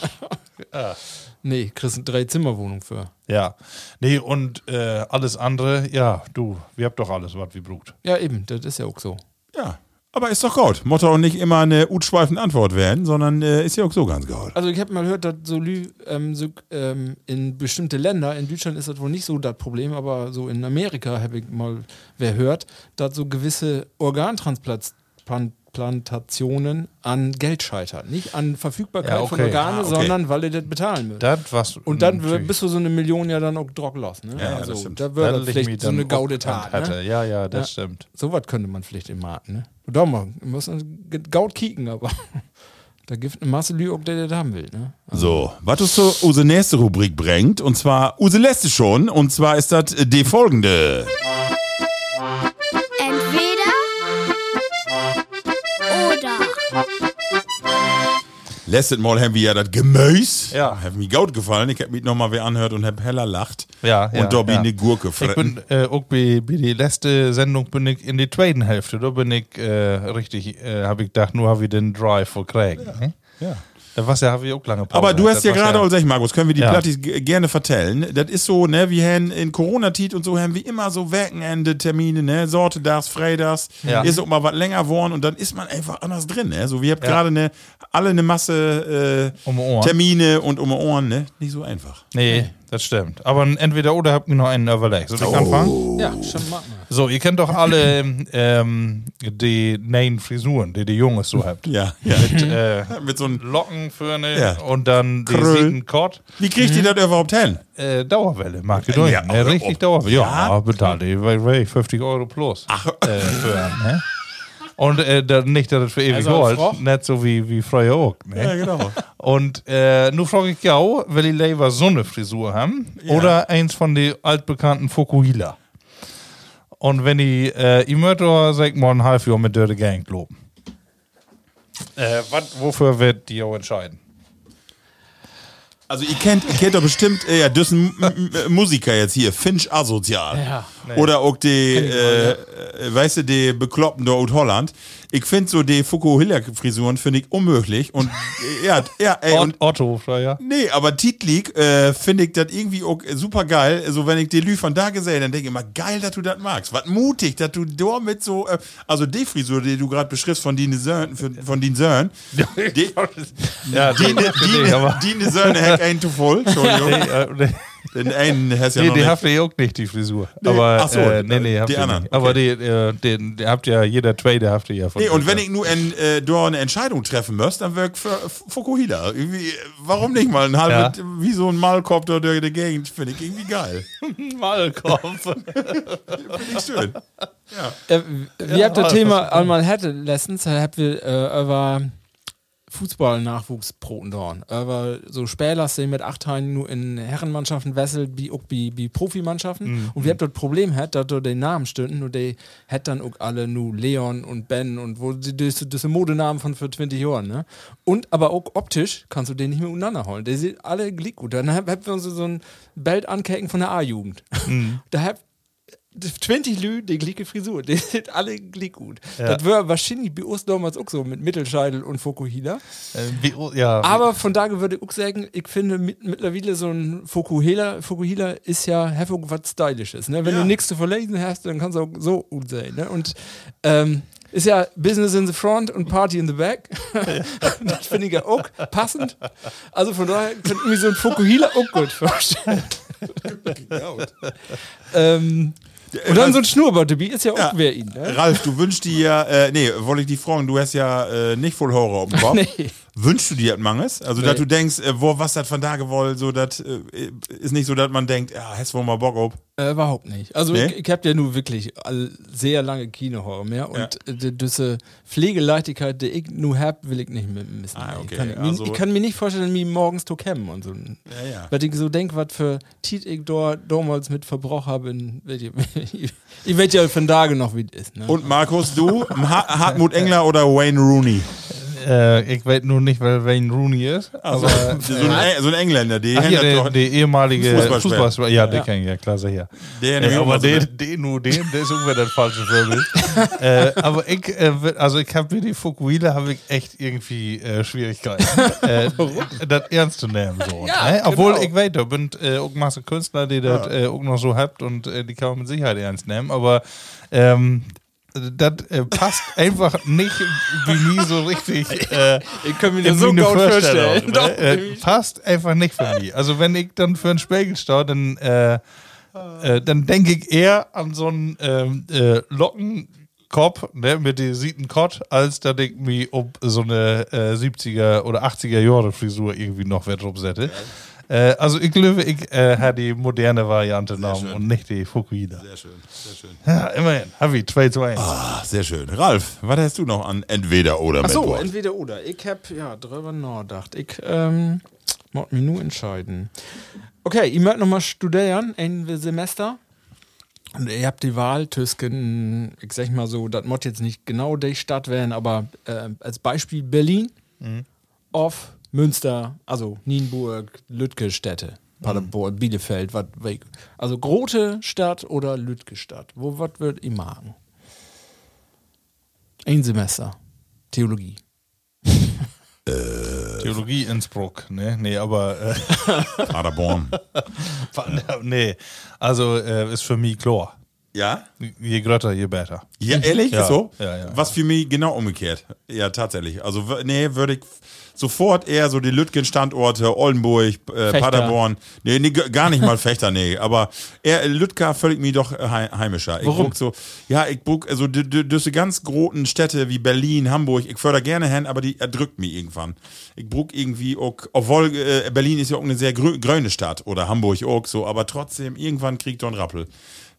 Nee, kriegst eine Drei-Zimmer-Wohnung für. Ja. Nee, und äh, alles andere, ja, du, wir habt doch alles, was wir braucht. Ja, eben, das ist ja auch so. Ja. Aber ist doch gut. Motto und nicht immer eine utschweifende Antwort werden, sondern äh, ist ja auch so ganz gut. Also ich habe mal gehört, dass so, Lü, ähm, so ähm, in bestimmte Länder, in Deutschland ist das wohl nicht so das Problem, aber so in Amerika habe ich mal wer hört, dass so gewisse Organtransplantationen an Geld scheitern. Nicht an Verfügbarkeit Ja, von okay. Organe, Ah, okay. sondern weil ihr das bezahlen müsst. Das was Und dann natürlich- bist du so eine Million ja dann auch drocklos. Ne? Ja, ja, also, das stimmt. da würde vielleicht so eine gaude auch Tat. Ne? Ja, ja, das Ja. stimmt. Sowas könnte man vielleicht im Markt, ne? Doch mal, muss gaut kicken, aber da gibt eine Masse Lü, ob der das haben will, ne? So, was uns zu unsere nächste Rubrik bringt, und zwar lässt es schon, und zwar ist das äh, die folgende. Letztes Mal haben wir ja das Gemüse. Ja. Hat mir gut gefallen. Ich hab mich nochmal wer anhört und hab heller lacht. Ja, ja, Und da bin ja. eine Gurke Ich fressen. bin äh, auch bei, bei der letzten Sendung bin ich in die zweiten Hälfte. Da bin ich äh, richtig, äh, habe ich gedacht, nur habe ich den Drive verkriegt. ne? Ja. Da war's ja, habe ich auch lange Pause. Aber du hast ja Das gerade, ja. sag ich, Markus, können wir die Ja. Plattis gerne vertellen. Das ist so, ne, wir haben in Corona-Tit und so haben wir immer so Wochenende-Termine, ne, Sortedags, Freitags, Ja. ist auch mal was länger geworden und dann ist man einfach anders drin, ne. So, wir habt gerade ne, alle eine Masse äh, Um. Termine und um die Ohren, ne. Nicht so einfach. Nee, das stimmt. Aber entweder oder habt ihr noch einen überlegt. Soll ich Oh. anfangen? Ja, schon mal. So, ihr kennt doch alle ähm, die neuen Frisuren, die die Jungs so habt. Ja, ja. Mit äh, Mit so einem, Locken für eine Ja. und dann die Kröll. sieben Kott. wie kriegt ihr das überhaupt hin? Äh, Dauerwelle, Makedonien. Ja, Ja, aber richtig ob- Dauerwelle. Ja, Ja? bezahlt die weil- weil 50 Euro plus. Ach. Äh, für, ne? Und äh, da, nicht, dass das für ewig Also, hält. Frau? Nicht so wie, wie früher auch. Ne? Ja, genau. Und äh, nun frage ich ja, will ich lieber so eine Frisur haben Ja. oder eins von den altbekannten Fukuhila? Und wenn ich äh, ich möchte, sag mal ein halb Jahr mit Dirty Gang loben. Äh, wat, wofür wird die auch entscheiden? Also ihr kennt, ihr kennt doch bestimmt, äh, ja, das M- M- Musiker jetzt hier, Finch Asozial. Ja. Oder auch die, äh, äh, weißt du, die Bekloppten aus Holland. Ich finde so die Fukuhila-Frisuren finde ich unmöglich. Und ja, ja, ey, und Otto, ja. Nee, aber Titlik äh, finde ich das irgendwie auch super geil. So, wenn ich die Lü von da gesehen, dann denke ich immer, geil, dass du das magst. Was mutig, dass du da mit so, äh, also die Frisur, die du gerade beschriftst von Dine Sören, von den Sören, die, ja, Dine, Dine, aber- Dine Sören hack ein zu voll, Entschuldigung. Nee, äh, nee. Den einen hast ja Nee, noch die habt ihr auch nicht, die Frisur. Aber, ach so, äh, nee, nee, habt die anderen, nicht. Aber die, äh, den, die habt ja, jeder Trader habt ihr ja von. Nee, und wenn ich nur ein, äh, da eine Entscheidung treffen müsste, dann wäre ich für Fukuhila. Irgendwie, äh, warum nicht mal ein halbes, wie so ein Malkopf da durch die Gegend, finde ich irgendwie geil. Malkopf. Finde ich schön. Äh, wir habt das Thema einmal hatte letztens, habt wir äh, über Fußball-Nachwuchsbroten dorn. Über so Spieler sind mit acht Teilen nur in Herrenmannschaften wesselt, wie auch wie, wie Profimannschaften. Und wir habt dort Problem hat, dass dort die Namen stünden und die hat dann auch alle nur Leon und Ben und wo die, das, das Modenamen von für 20 Jahren, ne? Und aber auch optisch kannst du den nicht mehr untereinander holen. Die sind alle glick gut. Dann habt wir uns so ein Bild ankecken von der A-Jugend. da habt 20 Lü, die glicke Frisur, die sind alle glick gut. Das wäre wahrscheinlich bei uns damals auch so mit Mittelscheitel und Fokuhila. Äh, ja, Aber von daher würde ich auch sagen, ich finde mit, mittlerweile so ein Fokuhila, Fokuhila ist ja heftig was Stylisches. Ne? Wenn Ja. du nichts zu verlesen hast, dann kannst du auch so gut sein. Ne? Und ähm, ist ja Business in the front und Party in the back. das finde ich ja auch passend. Also von daher könnte ich mir so ein Fokuhila auch gut vorstellen. ähm, und dann so ein Schnurrbart dabei ist ja auch Ja. wer ihn. Ne? Ralf, du wünschst dir ja, äh, nee, wollte ich dich fragen, du hast ja äh, nicht voll Horror auf dem Kopf. Nee. Wünschst du dir manches? Also, dass du denkst, äh, wo, was das von da gewollt, so, das äh, ist nicht so, dass man denkt, ja, hast wohl mal Bock auf. Äh, überhaupt nicht. Also Nee? ich, ich habe ja nur wirklich sehr lange Kinohorror mehr und äh, die- diese Pflegeleichtigkeit, die ich nur hab, will ich nicht mehr missen. Ah, Nee, okay. Ich, kann, Also- ich kann mir nicht vorstellen, mich morgens zu kämmen und so. Ja, ja. Weil ich so denke, was für Tiet ich dort damals mit Verbrauch habe, in- ich weiß ja von Tage noch, wie es ist. Ne? Und Markus, du, ha Hartmut Engler oder Wayne Rooney? Äh, ich weiß nur nicht, wer Wayne Rooney ist. Also, aber, so, ein, so ein Engländer, die Ach, hängt der, der ehemalige Fußballspieler. Fußballspieler. Ja, den kenn ich, ja, klar, sicher. der Äh, aber der, den, den, nur den, der ist irgendwie das falsche Vorbild. äh, aber ich, äh, also ich habe mit die Fukuhila habe ich echt irgendwie äh, Schwierigkeiten, äh, das ernst zu nehmen. So, Ja, ne? Obwohl genau. ich weiß, da sind äh, auch Masse Künstler, die das äh, auch noch so habt und äh, die kann man mit Sicherheit ernst nehmen, aber ähm, das äh, passt einfach nicht wie nie so richtig. Äh, ich kann mir das so gut vorstellen. ne? Doch, äh, passt einfach nicht für mich. Also wenn ich dann für einen Spiegel stehe, dann, äh, äh, dann denke ich eher an so einen ähm, äh, Lockenkopf ne, mit dem sieten Kott, als dass ich mich um so eine äh, 70er oder 80er Jahre Frisur irgendwie noch wert rumsette. Äh, also ich glaube, ich äh, habe die moderne Variante genommen und nicht die Fukuhila. Sehr schön, sehr schön. Ja, immerhin. Habe ich 2 zu 1. Ah, sehr schön. Ralf, was hast du noch an entweder oder Ach so, entweder oder. Ich hab ja drüber nachgedacht. Ich ähm, muss mich nur entscheiden. Okay, ihr mögt nochmal studieren, ein Semester. Und ihr habt die Wahl zwischen, ich sag mal so, das muss jetzt nicht genau die Stadt werden, aber äh, als Beispiel Berlin, auf Münster, also Nienburg, Lütke Städte, Paderborn, Bielefeld, was. Also große Stadt oder Lütke Stadt. Wo was würdet ihr machen? Ein Semester. Theologie. Theologie Innsbruck, ne? Nee, aber äh, Paderborn. nee. Also äh, ist für mich klar. Ja? Je größer, je besser. Ja, ehrlich? Ja, so? ja, ja. Was für mich genau umgekehrt. Ja, tatsächlich. Also, nee, würde ich sofort eher so die Lütgen-Standorte, Oldenburg, äh. Paderborn. Nee, nee, gar nicht mal Fechter, nee. Aber eher Lütka völlig mir doch äh, hei- heimischer. Ich Warum? so, ja, ich guck, also diese ganz großen Städte wie Berlin, Hamburg, ich förder gerne hin, aber die erdrückt mich irgendwann. Ich brauch irgendwie auch, obwohl äh, Berlin ist ja auch eine sehr grüne Stadt oder Hamburg auch so, aber trotzdem, irgendwann kriegt doch ein Rappel.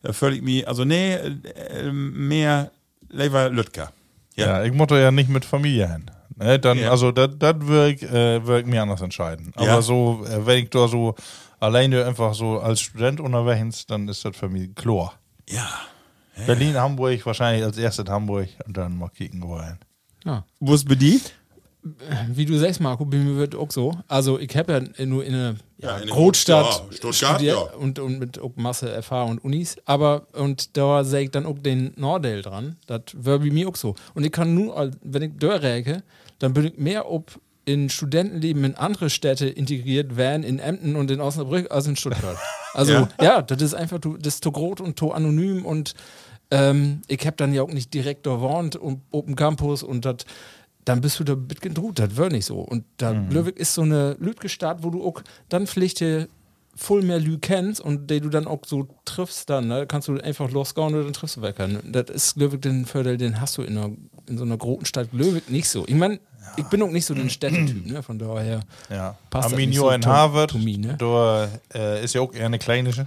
Da völlig mir, also nee, äh, mehr lieber Lütka. Ja, ich muss ja nicht mit Familie hin. Ne, dann, Ja. Also, das würde ich, äh, würd ich mir anders entscheiden. Aber Ja. so, äh, wenn ich da so alleine einfach so als Student unterwegs, dann ist das für mich klar. Ja. Berlin, Hamburg, wahrscheinlich als erstes Hamburg und dann mal kicken wollen. Ja. Wo ist bei die? Wie du sagst, Marco, bei mir wird auch so. Also ich habe ja nur in einer ja, Ja, Großstadt ja, Stuttgart, ja. und, und mit auch Masse Erfahrung und Unis, aber und da sehe ich dann auch den Nordel dran. Das wäre bei mir auch so. Und ich kann nur, wenn ich da räke, dann bin ich mehr ob in Studentenleben in andere Städte integriert werden, in Emden und in Osnabrück, als in Stuttgart. Also Ja? ja, das ist einfach, das ist zu groß und zu anonym und ähm, ich habe dann ja auch nicht direkt da wohnt und Open Campus und das dann bist du da mitgedruht, das wird nicht so. Und da Mhm. Lübeck ist so eine Lübke Stadt, wo du auch dann Pflichte voll mehr Lü kennst und die du dann auch so triffst, dann ne, kannst du einfach losgehen oder dann triffst du weg. Das ist, ich, den Vorteil, den hast du in, einer, in so einer großen Stadt Löwig nicht so. Ich meine, ich bin auch nicht so ein Städtetyp, ne? von daher Ja. passt das nicht so in Harvard, to me, ne? da äh, ist ja auch eher eine kleine.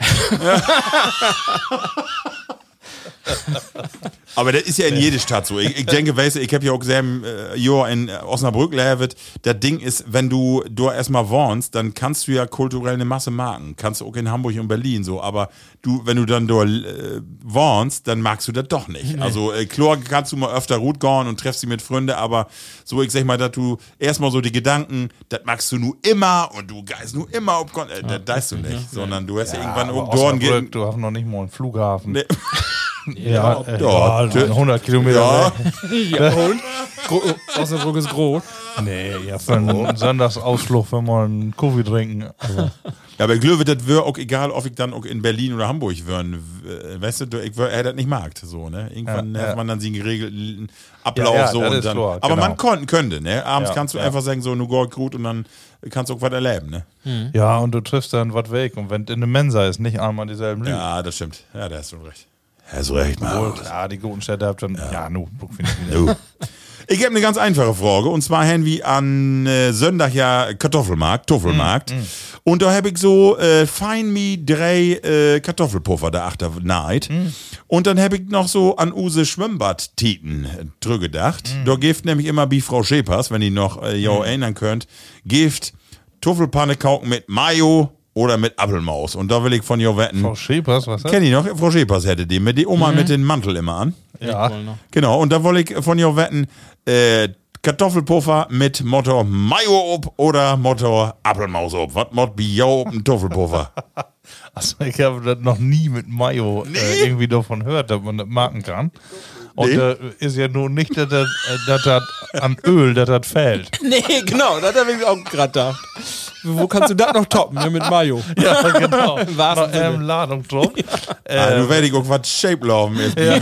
Aber das ist ja in jeder Stadt so. Ich, ich denke, weißt du, ich habe ja auch gesehen, äh, in äh, Osnabrück lebt. Das Ding ist, wenn du da erstmal wohnst, dann kannst du ja kulturell eine Masse marken. Kannst du auch in Hamburg und Berlin so. Aber du, wenn du dann da äh, wohnst, dann magst du das doch nicht. Also äh, klar kannst du mal öfter gut gehen und treffst sie mit Freunden, aber so, ich sag mal, dass du erstmal so die Gedanken, das magst du nur immer und du geist nur immer Kon äh, das weißt du nicht. Sondern du hast ja, irgendwann auch dort Osnabrück, gehen. du hast noch nicht mal einen Flughafen. Nee. Ja, äh, ja, ja, 100 Kilometer Ja. ja, und? Osnabrück ist groß. Nee, ja, für einen Sonntagsausflug, wenn wir einen Kaffee trinken. Also, Ja, aber ich glaube, das wäre auch egal, ob ich dann auch in Berlin oder Hamburg wären. w- Weißt du, ich wär, er das nicht mag, so, ne? Irgendwann Ja, hat ja. man dann den geregelten Ablauf Ja, ja, so und dann. klar, aber genau. man kon, könnte, ne? Abends Ja, kannst du ja. einfach sagen, so, nu Gold gut und dann kannst du auch was erleben, ne? ja, und du triffst dann was weg. Und wenn in der Mensa ist, nicht einmal dieselben Lügen. Ja, das stimmt. Ja, da hast du recht. Hast du recht, Mann. Ja, die guten Städte habt dann, ja, nu, guck finde ich wieder. Du. Ich habe eine ganz einfache Frage. Und zwar haben wir an äh, Sonntag ja Kartoffelmarkt, Toffelmarkt. Und da habe ich so äh, fein mi drei äh, Kartoffelpuffer da achter neid. Und dann habe ich noch so an use Schwimmbadtiten äh, drüber gedacht. Da gift nämlich immer wie Frau Schepers, wenn ihr noch äh, ja erinnern könnt, gift Tuffelpanne kauken mit Mayo oder mit Apfelmaus. Und da will ich von ihr wetten. Frau Schepers, was ist das? Kenn ich noch? Frau Schepers hätte die mit die Oma mit dem Mantel immer an. Ja. Genau, und da wollte ich von dir wetten, äh, Kartoffelpuffer mit Motto Mayo ob oder Motto Apfelmaus ob. Was mod bi jo ob ein Kartoffelpuffer? Also ich habe das noch nie mit Mayo äh, irgendwie davon gehört, dass man das marken kann. Und Nee. äh, ist ja nun nicht, dass das, äh, dass das an Öl, dass das fällt. Nee, genau, das habe ich auch gerade gedacht. Wo kannst du das noch toppen? Ne, mit Mayo. Ja, genau. Wahrsten Noch, ähm, Ladung drauf. ah, Äh, du werd ich auch was Shape laufen jetzt. Ja.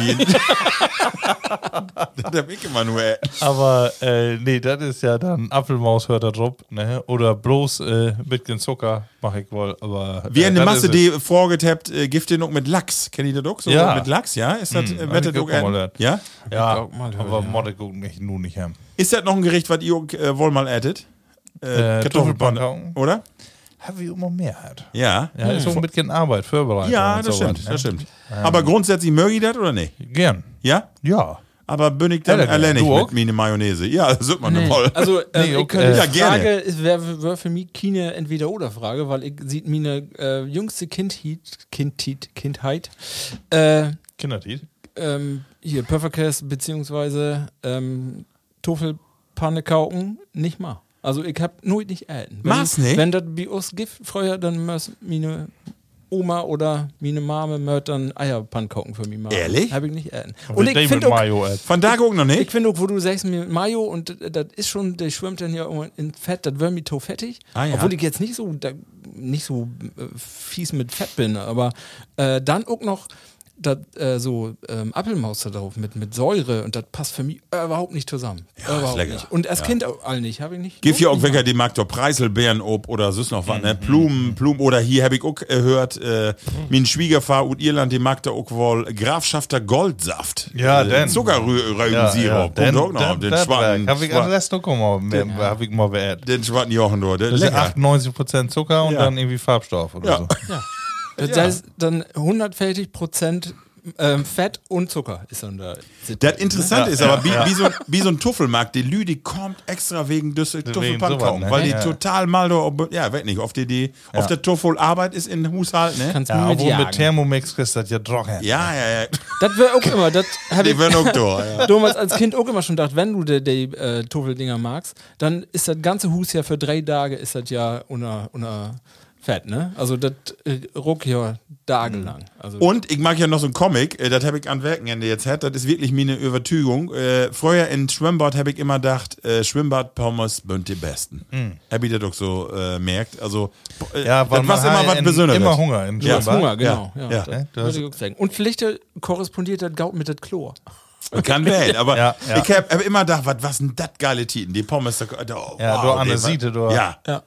das hab ich immer nur. Aber äh, nee, das ist ja dann Apfelmaus hört da drauf. Ne? Oder bloß äh, mit den Zucker mache ich wohl. Aber, äh, haben eine Masse, die vorgetappt, äh, Gifte noch mit Lachs. Kennt ihr das auch? So Ja. Mit Lachs, ja? Ist das, Hm, äh, hab wettet ich. Ja? Ja, mal aber ja. Modde guckt mich nun nicht haben. Ist das noch ein Gericht, was ihr äh, wohl mal addet? Äh, Äh, Kartoffelpanne, Kartoffelpanne. oder? Habe ich immer mehr hat. Ja. Ja, ist auch ein bisschen Arbeit, Vorbereitung. Ja, das so stimmt, was, ne? das stimmt. Aber grundsätzlich möge ich das oder nicht? Gern. Ja? Ja. Aber bin ich dann Ja, alleine du mit auch? meine Mayonnaise? Ja, das wird man nee. voll. Also, äh, Nee, ich okay. könnte, Ja, die. Frage ist, wäre wär für mich keine Entweder-Oder-Frage, weil ich sieht meine äh, jüngste Kindheit, Kindheit, Kindheit äh, Kindertiet. Ähm, hier Pufferkäse beziehungsweise ähm, kauken nicht mal. Also ich hab nur nicht. Wenn, Mach's nicht? Wenn das bei uns gibt früher, dann muss meine Oma oder meine Mame möcht dann Eierpanne kauken für mich machen. Ehrlich? Hab ich nicht äten. Und, Und mit ich David finde auch, Mayo. Von da gucken noch ich nicht? finde auch, wo du sagst mit Mayo und das ist schon, der schwimmt dann ja immer in Fett, das wird mir to fettig. Ah, ja. Obwohl ich jetzt nicht so, da, nicht so äh, fies mit Fett bin, aber äh, dann auch noch das, äh, so ähm, Apfelmaus da drauf mit, mit Säure und das passt für mich überhaupt nicht zusammen. Ja, überhaupt lecker. nicht. Und als Kind auch all nicht, habe ich nicht. Gibt ja auch welche, die mag doch Preiselbeeren ob oder süß noch was, ne? Blumen, Blumen oder hier habe ich auch gehört, äh, mein Schwiegervater aus Irland, die mag da auch wohl Grafschafter Goldsaft. Ja, äh, denn. Zuckerrübensirup. Den, Kommt auch noch. Den schwarzen, Habe ich an Rest noch mal, mehr- hab ich mal beehrt. den schwarzen Jochen dort. Das ist Lecker. 98% Zucker und Ja. dann irgendwie Farbstoff oder Ja. Das heißt, dann 100-fältig Prozent ähm, Fett und Zucker ist dann da. Das Interessante Ja, ist ja, aber, wie, ja. wie, so, wie so ein Tuffelmarkt, die Lüdi kommt extra wegen sowas, kaufen, ne? weil die Ja. total mal, da, ob- ja, weiß nicht, auf die, die auf der Tuffel-Arbeit ist in Haushalt, ne? Kannst du Ja, mit obwohl mit. Thermomix kriegst du das ja trocken. Ja, ja, ja. Das wäre auch immer, das habe Die ich auch da, ja. damals als Kind auch immer schon gedacht, wenn du die, die äh, Toffeldinger magst, dann ist das ganze Hus ja für drei Tage ist das ja unter, unter Fett, ne? Also das äh, ruck ja tagelang. Also Und ich mag ja noch so ein Comic, äh, das habe ich an Werkenende jetzt hat, das ist wirklich meine Überzeugung. Äh, früher in Schwimmbad habe ich immer gedacht, äh, Schwimmbad-Pommes sind die besten. Habe ich das doch so äh, merkt. Also, äh, Ja, weil das man immer hat was Besonderes. immer Hunger im du hast Schwimmbad. Hunger, genau. Ja, ja, das hast- ich auch sagen. Und vielleicht korrespondiert das Gaut mit das Chlor. Kann werden, aber Ja, ja. ich habe hab immer gedacht, was was sind das geile Titen, die Pommes. Da, oh, Ja, wow, du an der die war- Seite, du- Ja. Ja.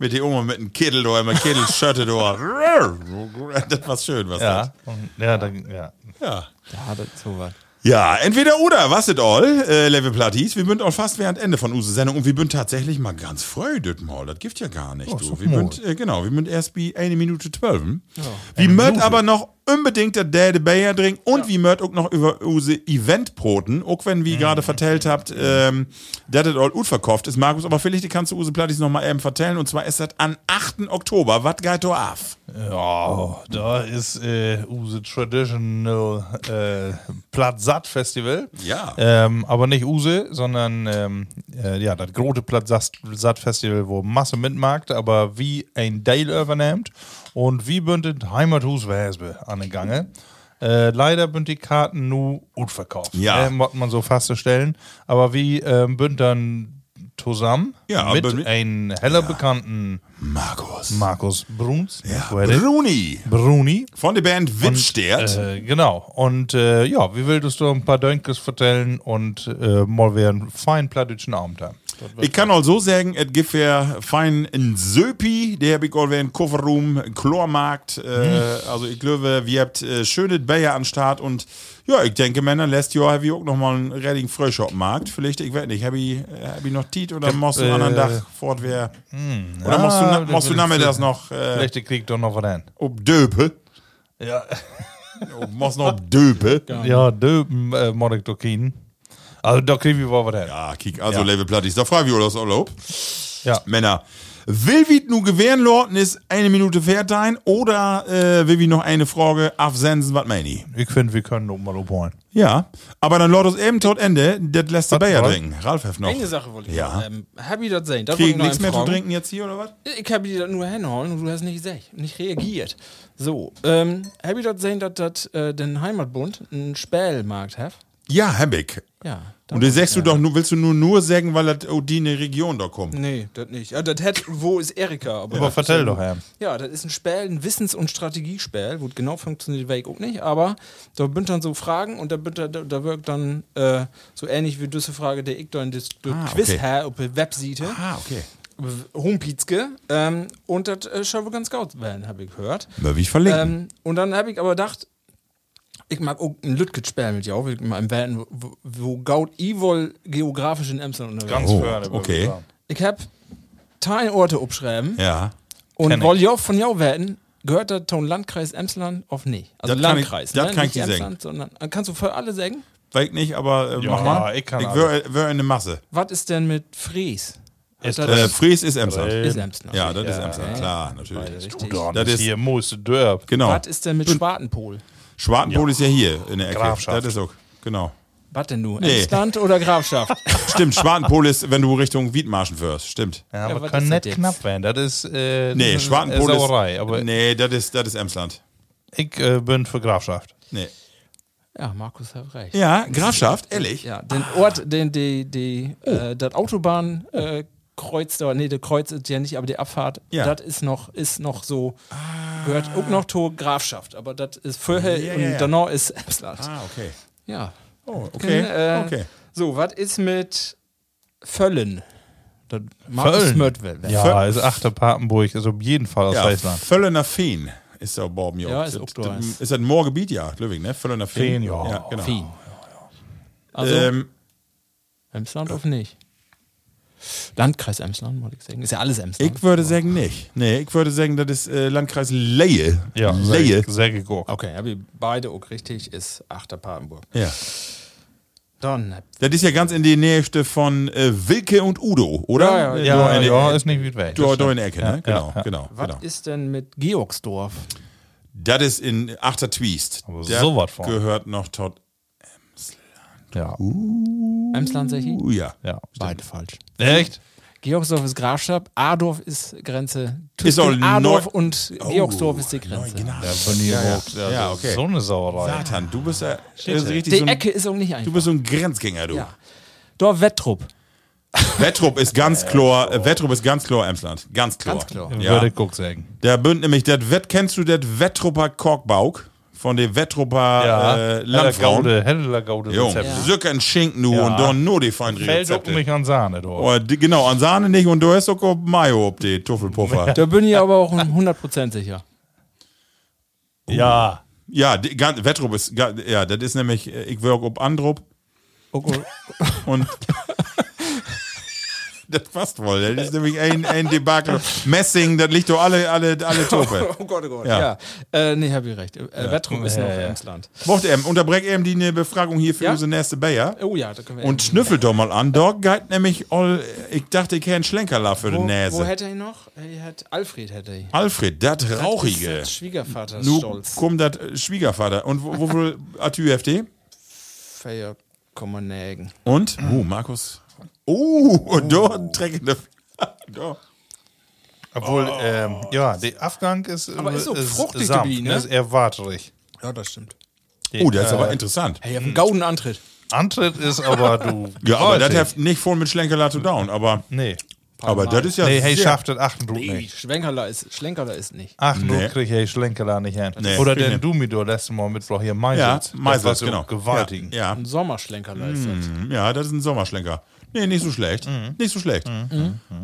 Mit die Oma mit einem Kittel oder mit einem Kittel-Schötte da. Das war schön, was das. Ja, und, ja, dann, ja. Ja. Ja, das ist sowas. Ja, entweder oder, was it all, äh, Level Platties. Wir bünd auch fast während Ende von Use Sendung und wir bünd tatsächlich mal ganz frei, das mal. Das gibt ja gar nicht, du. Wir bünd, äh, genau, wir bünd erst wie eine Minute zwölf. wie möcht aber noch unbedingt der Däde Bayer trinken und wie möcht auch noch über Use Eventbroten, auch wenn wie gerade vertellt habt, ähm, dass das all gut verkauft ist, Markus, aber vielleicht kannst du Use Platties noch mal eben vertellen und zwar ist das am 8. Oktober. Was geht da af? Ja, da ist äh, Use Traditional äh, Platt-Satt Festival. Ja. Ähm, aber nicht Use, sondern ähm, äh, ja, das große Platt-Satt Festival, wo Masse mitmacht, aber wie ein Dale übernimmt und wie bündet Heimathus Wesbe an den Gange. Äh, leider bünd die Karten nur gut verkauft. Ja. Äh, muss man so feststellen. Aber wie ähm, bünd dann zusammen Ja, mit einem heller bekannten Markus. Markus Bruns. Ja? Bruni. Bruni. Von der Band Wittstert. Äh, genau. Und äh, ja, wie willst du ein paar Dönkes vertellen und äh, mal wieder einen feinen plattdeutschen Abend haben? Ich kann auch so sagen, es gibt ja fein in Söpi, der hab ich auch in Kofferroom, Chlormarkt. Äh, also ich glaube, wir habt äh, schöne Bayer an Start und ja, ich denke, Männer, lässt Jahr habe ich auch noch mal einen reddigen Fröschop-Markt. Vielleicht, ich weiß nicht, habe ich, hab ich noch Tiet oder musst du äh, an einem Tag fortwehr? Oder du, na- das musst du ich das sehen. noch äh, Vielleicht kriegt doch noch was an. ob Döpe? Ja, Ob- Musst noch Döpe? ja Döpen äh, mod ich doch keinen. Also da kriegen wir wohl was an. Ja, kiek, also Ja. Level Plattis, da frage ich das Urlaub. Ja. Männer. Will wir nu gewähren, Lorten ist eine Minute Fairtime oder äh, will wir noch eine Frage absenden, was meine ich? Ich finde, wir können noch mal abholen. Ja, aber dann Lord eben tot Ende, das lässt der Bayer trinken. Ralf hat noch. Eine Sache wollte ich Ja. noch. Ähm, hab ich das sehen? Das wollte Krieg ich noch nichts mehr zu trinken jetzt hier oder was? Ich habe dir das nur hinhauen und du hast nicht gesagt, nicht reagiert. So, ähm, hab ich das sehen, dass das äh, den Heimatbund einen Spählmarkt hat? Ja, hab ich. Ja. Und das sagst du doch, nur, willst du nur, nur sagen, weil das oh, die in die Region da kommt? Nee, das nicht. Ja, das hat, wo ist Erika? Aber das vertell doch, Herr. Ja, das ist ein Spiel, ein Wissens- und Strategiespiel, wo es genau funktioniert, weiß ich auch nicht, aber da bünd dann so Fragen und da, bünd da, da wirkt dann äh, so ähnlich wie diese Frage, der ich da in das Ah, Quiz okay. her auf der Webseite, Ah, okay. Homepizke, ähm, und das äh, wohl ganz gut werden, habe ich gehört. Na, wie ich verlinken. Ähm, und dann habe ich aber gedacht, ich mag auch ein Lütget-Spiel mit jou, in meinem Werden, wo, wo Gaut Evil geografisch in Amsterdam unterwegs Ganz Oh, okay. Ich habe drei Orte aufschreiben. ja. Und ich. weil ja von jou werden, gehört der Ton Landkreis Emsland auf nicht. Also Das kann ich- Landkreis. das ne? kann ich Nicht dir Emsland, sondern äh, kannst du für alle sagen? Weiß ich nicht, aber äh, Ja, mach mal. ich kann ich alles. wär, wär in der Masse. Was ist denn mit Fries? Ist das Äh, Fries ist Emsland. ist Emsland. Ja, das ist Ja, Emsland, ja. klar, natürlich. Das, Das ist ist- hier Moos Dörp. Genau. Was ist denn mit Schwartenpol? Schwartenpol ist ja hier in der Ecke. Grafschaft. Das ist auch, genau. Was denn du? Nee. Emsland oder Grafschaft? Stimmt, Schwartenpol ist, wenn du Richtung Wiedmarschen fährst. Stimmt. Ja, Ja, aber was kann nicht jetzt? knapp werden. Das ist, äh, Nee, das ist Schwartenpol äh, ist. Sauerei. Aber nee, das ist, das ist Emsland. ich äh, bin für Grafschaft. Nee. ja, Markus hat recht. Ja, Grafschaft, ehrlich? Ja, den Ort, den die, die äh, das Autobahn äh, kreuzt, oder nee, der Kreuz ist ja nicht, aber die Abfahrt, Ja. das ist noch, ist noch so, gehört auch noch zur Grafschaft, aber das ist vorher Ja, ja, und ja. danach ist Emsland. Ah, okay. Ja. Oh, okay. Äh, okay. So, was ist mit Völlen? Völlen? Mörtwell. Ja, Völl- also achter Papenburg ist auf jeden Fall aus Ja, Friesland. Völlener Feen ist da Bob Ja, ist auch da. Ist das ein Moorgebiet? Ja, Löwing, ne? Völlener Feen. Feen, ja. ja genau. Fien. Also, Ähm, Emsland auf nicht. Landkreis Emsland, wollte ich sagen. Ist ja alles Emsland. ich würde sagen nicht. Nee, ich würde sagen, das ist äh, Landkreis Leie. Ja, Leie. sehr, sehr geguckt. Okay, habe ich beide auch richtig, ist Achter Papenburg. Ja. Dann, Das ist ja ganz in die Nächste von äh, Wilke und Udo, oder? Ja, ja, Ja, ja, der- ist nicht weit weg. Das da in der. Ecke, ne? Ja, Genau, ja. genau. was genau. ist denn mit Georgsdorf? Das ist in Achter Twiest. Aber Der so wat von. gehört noch tot. Ja. Emsland, sag ich? Uh, ja. ja. Beide falsch. Echt? Georgsdorf ist Grafschaft, Adorf ist Grenze. Ist auch Adorf neu- und Georgsdorf ist die Grenze. Genau. Ja, ich Ja, ja. Ja, okay. So eine Sauerei. Satan, du bist ja richtig Die so ein, Ecke ist auch nicht einfach. Du bist so ein Grenzgänger, du. ja. Dorf Wettrup. Wettrup ist ganz klar, äh, Wettrup ist ganz klar Emsland. Ganz klar. Ganz klar. Würde Ja. ich guck sagen. Der bünd nämlich, das Wett, kennst du das Wettrupper Korkbauk? Von der Wettroper Ja, äh, Landfrauen. Gaude, Heller Gaude Jung, Rezepte. Zucker und Schinken Ja. und dann nur die feinen Fällt auch Rezepte. nicht an Sahne, du. Oh, die, genau, an Sahne nicht und du hast auch auf Mayo ob die Tuffelpuffer. Da bin ich aber auch 100% sicher. Ja. ja, die, ganz, Wettrop ist, ja, das ist nämlich, äh, ich wirke ob Andrup Okay. und das passt wohl. Das ist nämlich ein, ein Debakel. Messing, das liegt doch alle, alle, alle Tope. Oh Gott, oh Gott. Ja. Ja. Äh, nee, hab ich recht. Äh, Wettrum ist Ja, noch ja. Emsland. Mocht eben, unterbrech eben die eine Befragung hier für Ja? unsere nächste Bayer. Oh ja, da können wir Und schnüffelt doch mal an. Dort geht nämlich all, ich dachte, ich hätte einen Schlenkerler für die wo, Näse. wo hätte er noch? Er hat Alfred hätte er. Alfred, das Das Rauchige. ist Schwiegervater Nu stolz. kommt das Schwiegervater. Und wo, wo viel Atü FD? Feier. Und? Uh, Markus. Uh, und dort treckende. Da. Obwohl, ähm, ja, der Afgang ist, Aber ist so ist fruchtig sanft, dabei, ne? Ist eher watrig. Ja, das stimmt. Oh, das ist aber interessant. Hey, auf einen gauden Antritt. Antritt ist aber du. Ja, aber das hat nicht voll mit Schlenkerler zu down. Aber, Nee. aber das ist ja. Nee, hey, schafft das achten Blut nicht. Schwenkerler ist, Schlenkerler ist nicht. Achten Nee. Blut krieg ich hey Schlenkerler nicht hin. Nee, Oder den. Dumidor letztes Mal Mittwoch hier Ja, Meisels. Meisels, das war genau. gewaltigen. Ja, Ein Sommerschlenkerler ist das. ja. ja, das ist ein Sommerschlenker. Nee, nicht so schlecht. Nicht so schlecht.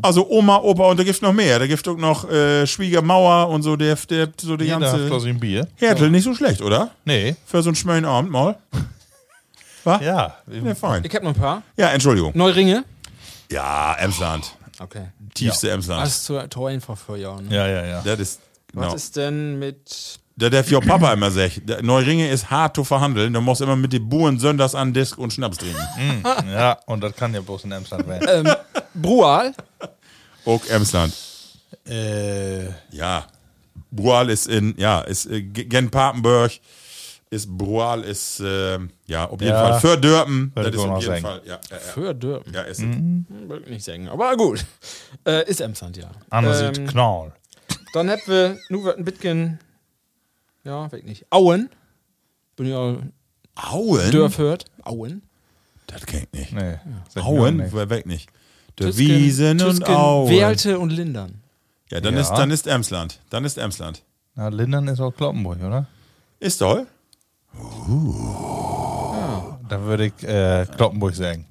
Also Oma, Opa und da gibt noch mehr. Da gibt auch noch äh, Schwiegermauer und so, der, der so die Jeder hat ganze. ein Bier. Härtel, nicht so schlecht, oder? Nee. Für so einen schmönen Abend mal. Was? Ja. Ja, fein. Ich hab noch ein paar. Ja, Entschuldigung. Neuringe. Ja, Emsland. Okay. Tiefste Emsland. Das ist zu, zu einfach für Jahren. Ne? Ja, ja, ja. Das ist. Genau. Was ist denn mit. Der darf ja Papa immer sagen. Neuringe ist hart zu verhandeln. Du musst immer mit den Buren Söndags an Disk und Schnaps trinken. Ja, und das kann ja bloß in Emsland werden. Brual? Auch Emsland. äh, Ja. Brual ist in, ja, ist äh, gen Papenburg. Ist Brual ist, äh, ja, auf jeden Ja. Fall. Für Dörpen. Würde Das ist auf jeden sagen. Fall. Ja, ja. Für Dürpen. ja ist Will ich nicht sagen. Aber gut. Äh, ist Emsland, ja. Anders Ähm, sieht Knall. Dann hätten wir, nu wird ein bisschen, ja, weg nicht. Auen. Bin ja Auen? Dörf hört. Auen. Das kennt ich nicht. Nee. auch Auen? nicht. Weg nicht. Der Tüsken, Wiesen und Tüsken, Auen. Werlte und Lindern. Ja, dann, Ja. Ist, dann ist Emsland. Dann ist Emsland. Na, Lindern ist auch Kloppenburg, oder? Ist toll. Da würde ich äh, Kloppenburg sagen.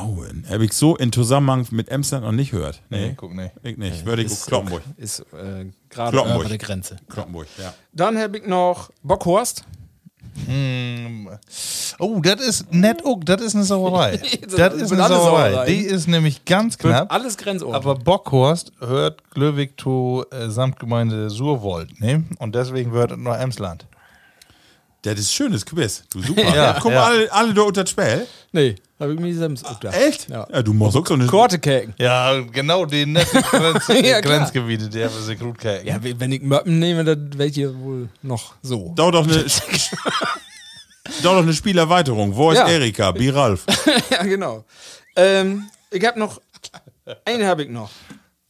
Auen. Habe ich so in Zusammenhang mit Emsland noch nicht gehört. Nee, guck nicht. ich nicht. Würde ich Ist- Kloppenburg. Ist äh, gerade über der Grenze. Kloppenburg, ja. Dann habe ich noch Bockhorst. Mm. Oh, das ist nett auch, das ist eine Sauerei. Das das ist eine Sauerei. Die ist nämlich ganz knapp. Alles Grenzort. Aber Bockhorst hört Glöwig zu äh, Samtgemeinde Surwold, ne? Und deswegen wird es noch Emsland. Das ist schönes Quiz. Du super. Ja, Guck ja. mal, alle, alle da unter das Spiel. nee, habe ich mir selbst auch gedacht. Echt? Ja. ja. Du musst auch so eine. Kortekeken. Ja, genau, die netten Grenz Ja. Grenzgebiete, die haben sie gut kriegen. Ja, wenn ich Möppen nehme, dann welche wohl noch so. Dauert doch eine. Dauert doch eine Spielerweiterung. Wo ist Ja. Erika? Biralf. ja, genau. Ähm, ich habe noch, eine habe ich noch.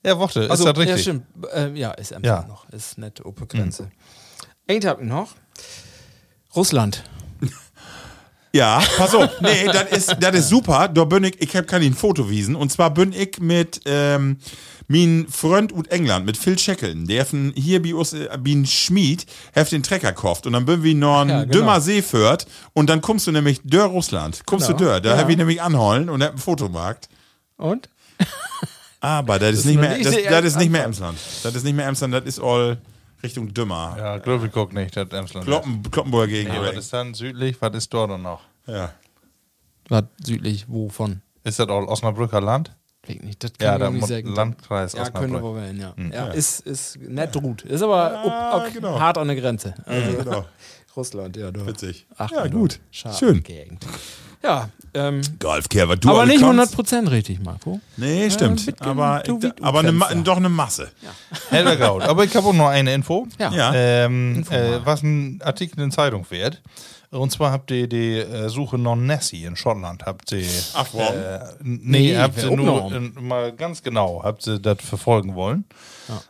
Ja, warte, ist Also, das richtig? Ja, stimmt. Ähm, ja, ist Ja. noch. Ist nett, Open Grenze. Eine habe ich noch. Russland. Ja, pass auf. Nee, das ist, das ist super. Da bin ich, ich hab kann Ihnen ein Foto wiesen. Und zwar bin ich mit ähm, mein Freund ut England, mit Phil Scheckeln. Der von hier bei uns, äh, bin Schmied, heft den Trecker kauft. Und dann bin wir noch ein Ja, genau. dümmer See führt. Und dann kommst du nämlich dör Russland. Kommst Genau. du dör. Da Ja. hab ich nämlich anholen und hab ein Foto gemacht. Und? Aber das ist ist nicht mehr, das, das ist nicht mehr. Emsland. Das ist nicht mehr Emsland, das ist all Richtung Dümmer. Ja, Glöwig guckt nicht, das Emsland. Kloppen, Kloppenburger Gegend. Nee, was ist dann südlich? Was ist dort noch? ja. Was südlich, wovon? Ist das auch Osnabrücker Land? Weiß nicht, das Ja, kann da ich nicht sagen. Landkreis Ja, Osnabrück. wohl werden, ja. ja, Ist, ist nett gut. Ist aber up, up, genau. hart an der Grenze. Also, genau. Russland, ja. Da. Witzig. Ach, ja, gut. Schade Schön. Gegend. Ja, ähm, Golf Kerber, du aber nicht kommst. 100% richtig, Marco. Nee, stimmt. Wittgen, aber du ich, aber eine, doch eine Masse. Heller Gaut. Aber ich habe auch noch eine Info. Ja. Ja. Ähm, äh, was ein Artikel in Zeitung wert. Und zwar habt ihr die äh, Suche nach Nessie in Schottland. Habt ihr. Ach, warum? Äh, nee, Nee, habt ihr nur in, mal ganz genau, habt ihr das verfolgen wollen.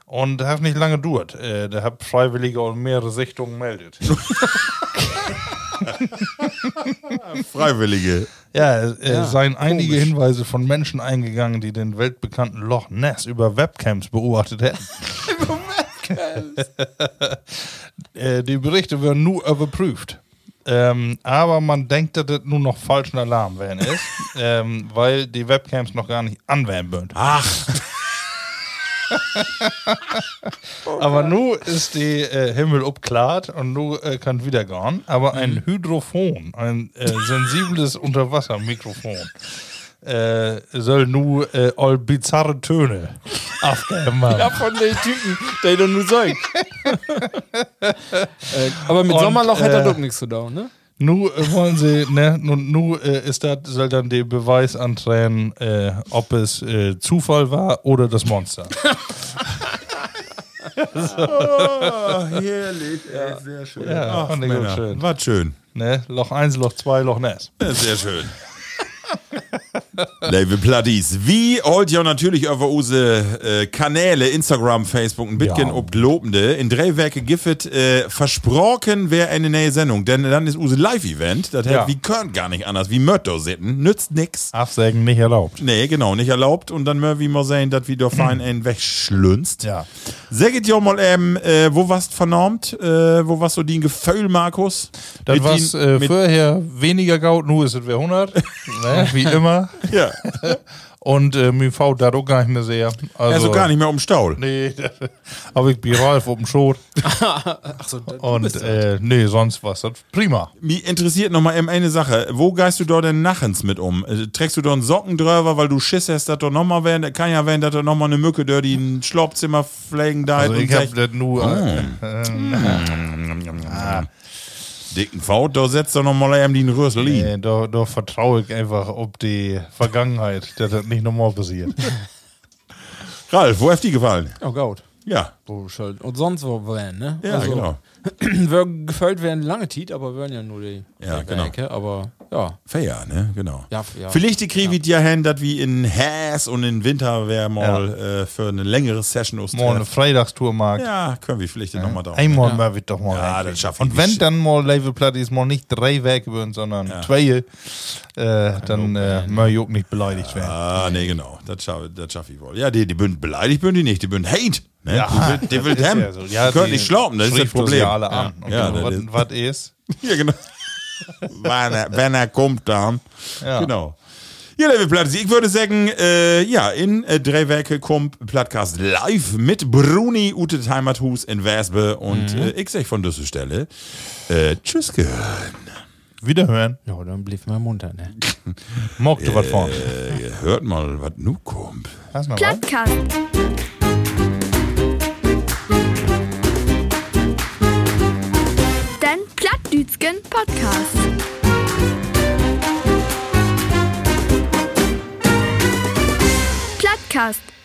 Und habt nicht lange gedauert. Äh, da habt Freiwillige und mehrere Sichtungen meldet. Freiwillige. ja, äh, Ja, seien einige komisch. Hinweise von Menschen eingegangen, die den weltbekannten Loch Ness über Webcams beobachtet hätten. Äh, die Berichte werden nur überprüft. Ähm, aber man denkt, dass das nur noch falschen Alarm werden ist, ähm, weil die Webcams noch gar nicht anwählen werden. Ach, Aber nu ist die äh, Himmel abklart und nu äh, kann wieder gehen. Aber ein Hydrophon, ein äh, sensibles Unterwassermikrofon, äh, soll nu äh, all bizarre Töne aufgeben. Ja, von den Typen, der du nur sagt. äh, aber mit Und, Sommerloch hätte er äh, doch nichts zu tun, ne? Nu äh, wollen sie, ne, nun, nu äh, ist das, soll dann der Beweis antreten, äh, ob es äh, Zufall war oder das Monster. herrlich. Ja. Sehr schön. Ja, Ach, fand ich schön. War schön. Ne? Loch 1, Loch 2, Loch Ness. Ja, Sehr schön. Liebe Platties, wie holt ihr natürlich über unsere äh, Kanäle, Instagram, Facebook ein bisschen Ja. ob Lobende in drei Werke Giffet äh, versprochen wäre eine neue Sendung, denn dann ist unser Live-Event, das Ja. hat wie könnt gar nicht anders, wie Mörder sitten, nützt nix. Absägen nicht erlaubt. Nee, genau, nicht erlaubt und dann möchten wir mal sehen, dass wir doch fein einen wegschlünzt. Ja. Säget ihr mal eben, äh, wo warst vernormt, äh, wo warst so die Gefühl, Markus? Das war äh, vorher weniger Gaut, nur ist es wieder 100. ne? Wie immer. Ja, Und äh, mir fällt das auch gar nicht mehr sehr. Also, also gar nicht mehr um Staul. Nee, aber ich bin Ralf auf dem Schoß. Achso, du Und äh, nee, sonst war das prima. Mich interessiert noch mal eben eine Sache. Wo geist du dort denn nachts mit um? Äh, Trägst du dort einen Socken drüber, weil du Schiss hast, dass dort noch mal werden? Kann ja werden, dass da noch mal eine Mücke durch die ein Schlafzimmer pflegen da Also und ich hab das nur. Äh, dicken Faut, da setzt doch noch mal eben den Rüssel hin. nee, da, da vertraue ich einfach auf die Vergangenheit, dass das nicht nochmal passiert. Ralf, wo hat die gefallen? Oh Gott. Ja, Oh, schön. Und sonst wo werden, ne? ja, genau. wir gefällt werden lange Tiet, aber wir werden ja nur die Ja, genau. Werke, aber ja. Fair, ne? Genau. Ja, ja. Vielleicht die kriegen wir ja hin, dass wir in Häs und in Winter wär mal äh, für eine längere Session aus Mal eine Freitagstour mag. Ja, können wir vielleicht noch mal drauf. Einmal mal wird doch mal. Ja, das schaff ich Und wenn nicht. dann mal Level Platte ist, mal nicht drei Werke würden, sondern zwei, äh, dann äh, möchte ich auch nicht beleidigt werden. Ah, nee, genau. Das schaffe das schaff ich wohl. Ja, die, die bünd beleidigt bünd die nicht, die bünd hate. Ne? Ja, die will, die will das ja so. Ja, die können nicht schlafen, das ist das Problem. Ja, alle an. Und Ja, genau, das was, was ist? Ja, genau. Wenn, er, wenn er kommt, dann. Ja. Genau. Ja, liebe Plattis, ich würde sagen, äh, ja, in äh, drei Werke kommt Plattcast live mit Bruni Ute Heimathus in Wespe und Mhm. äh, ich sag von dieser Stelle, äh, tschüss gehört. Wiederhören. Ja, dann blieb mal munter, ne? Mockte was vorne. Äh, hört mal, was nu kommt. Hast Den Plattdütschen Podcast. Plattkast.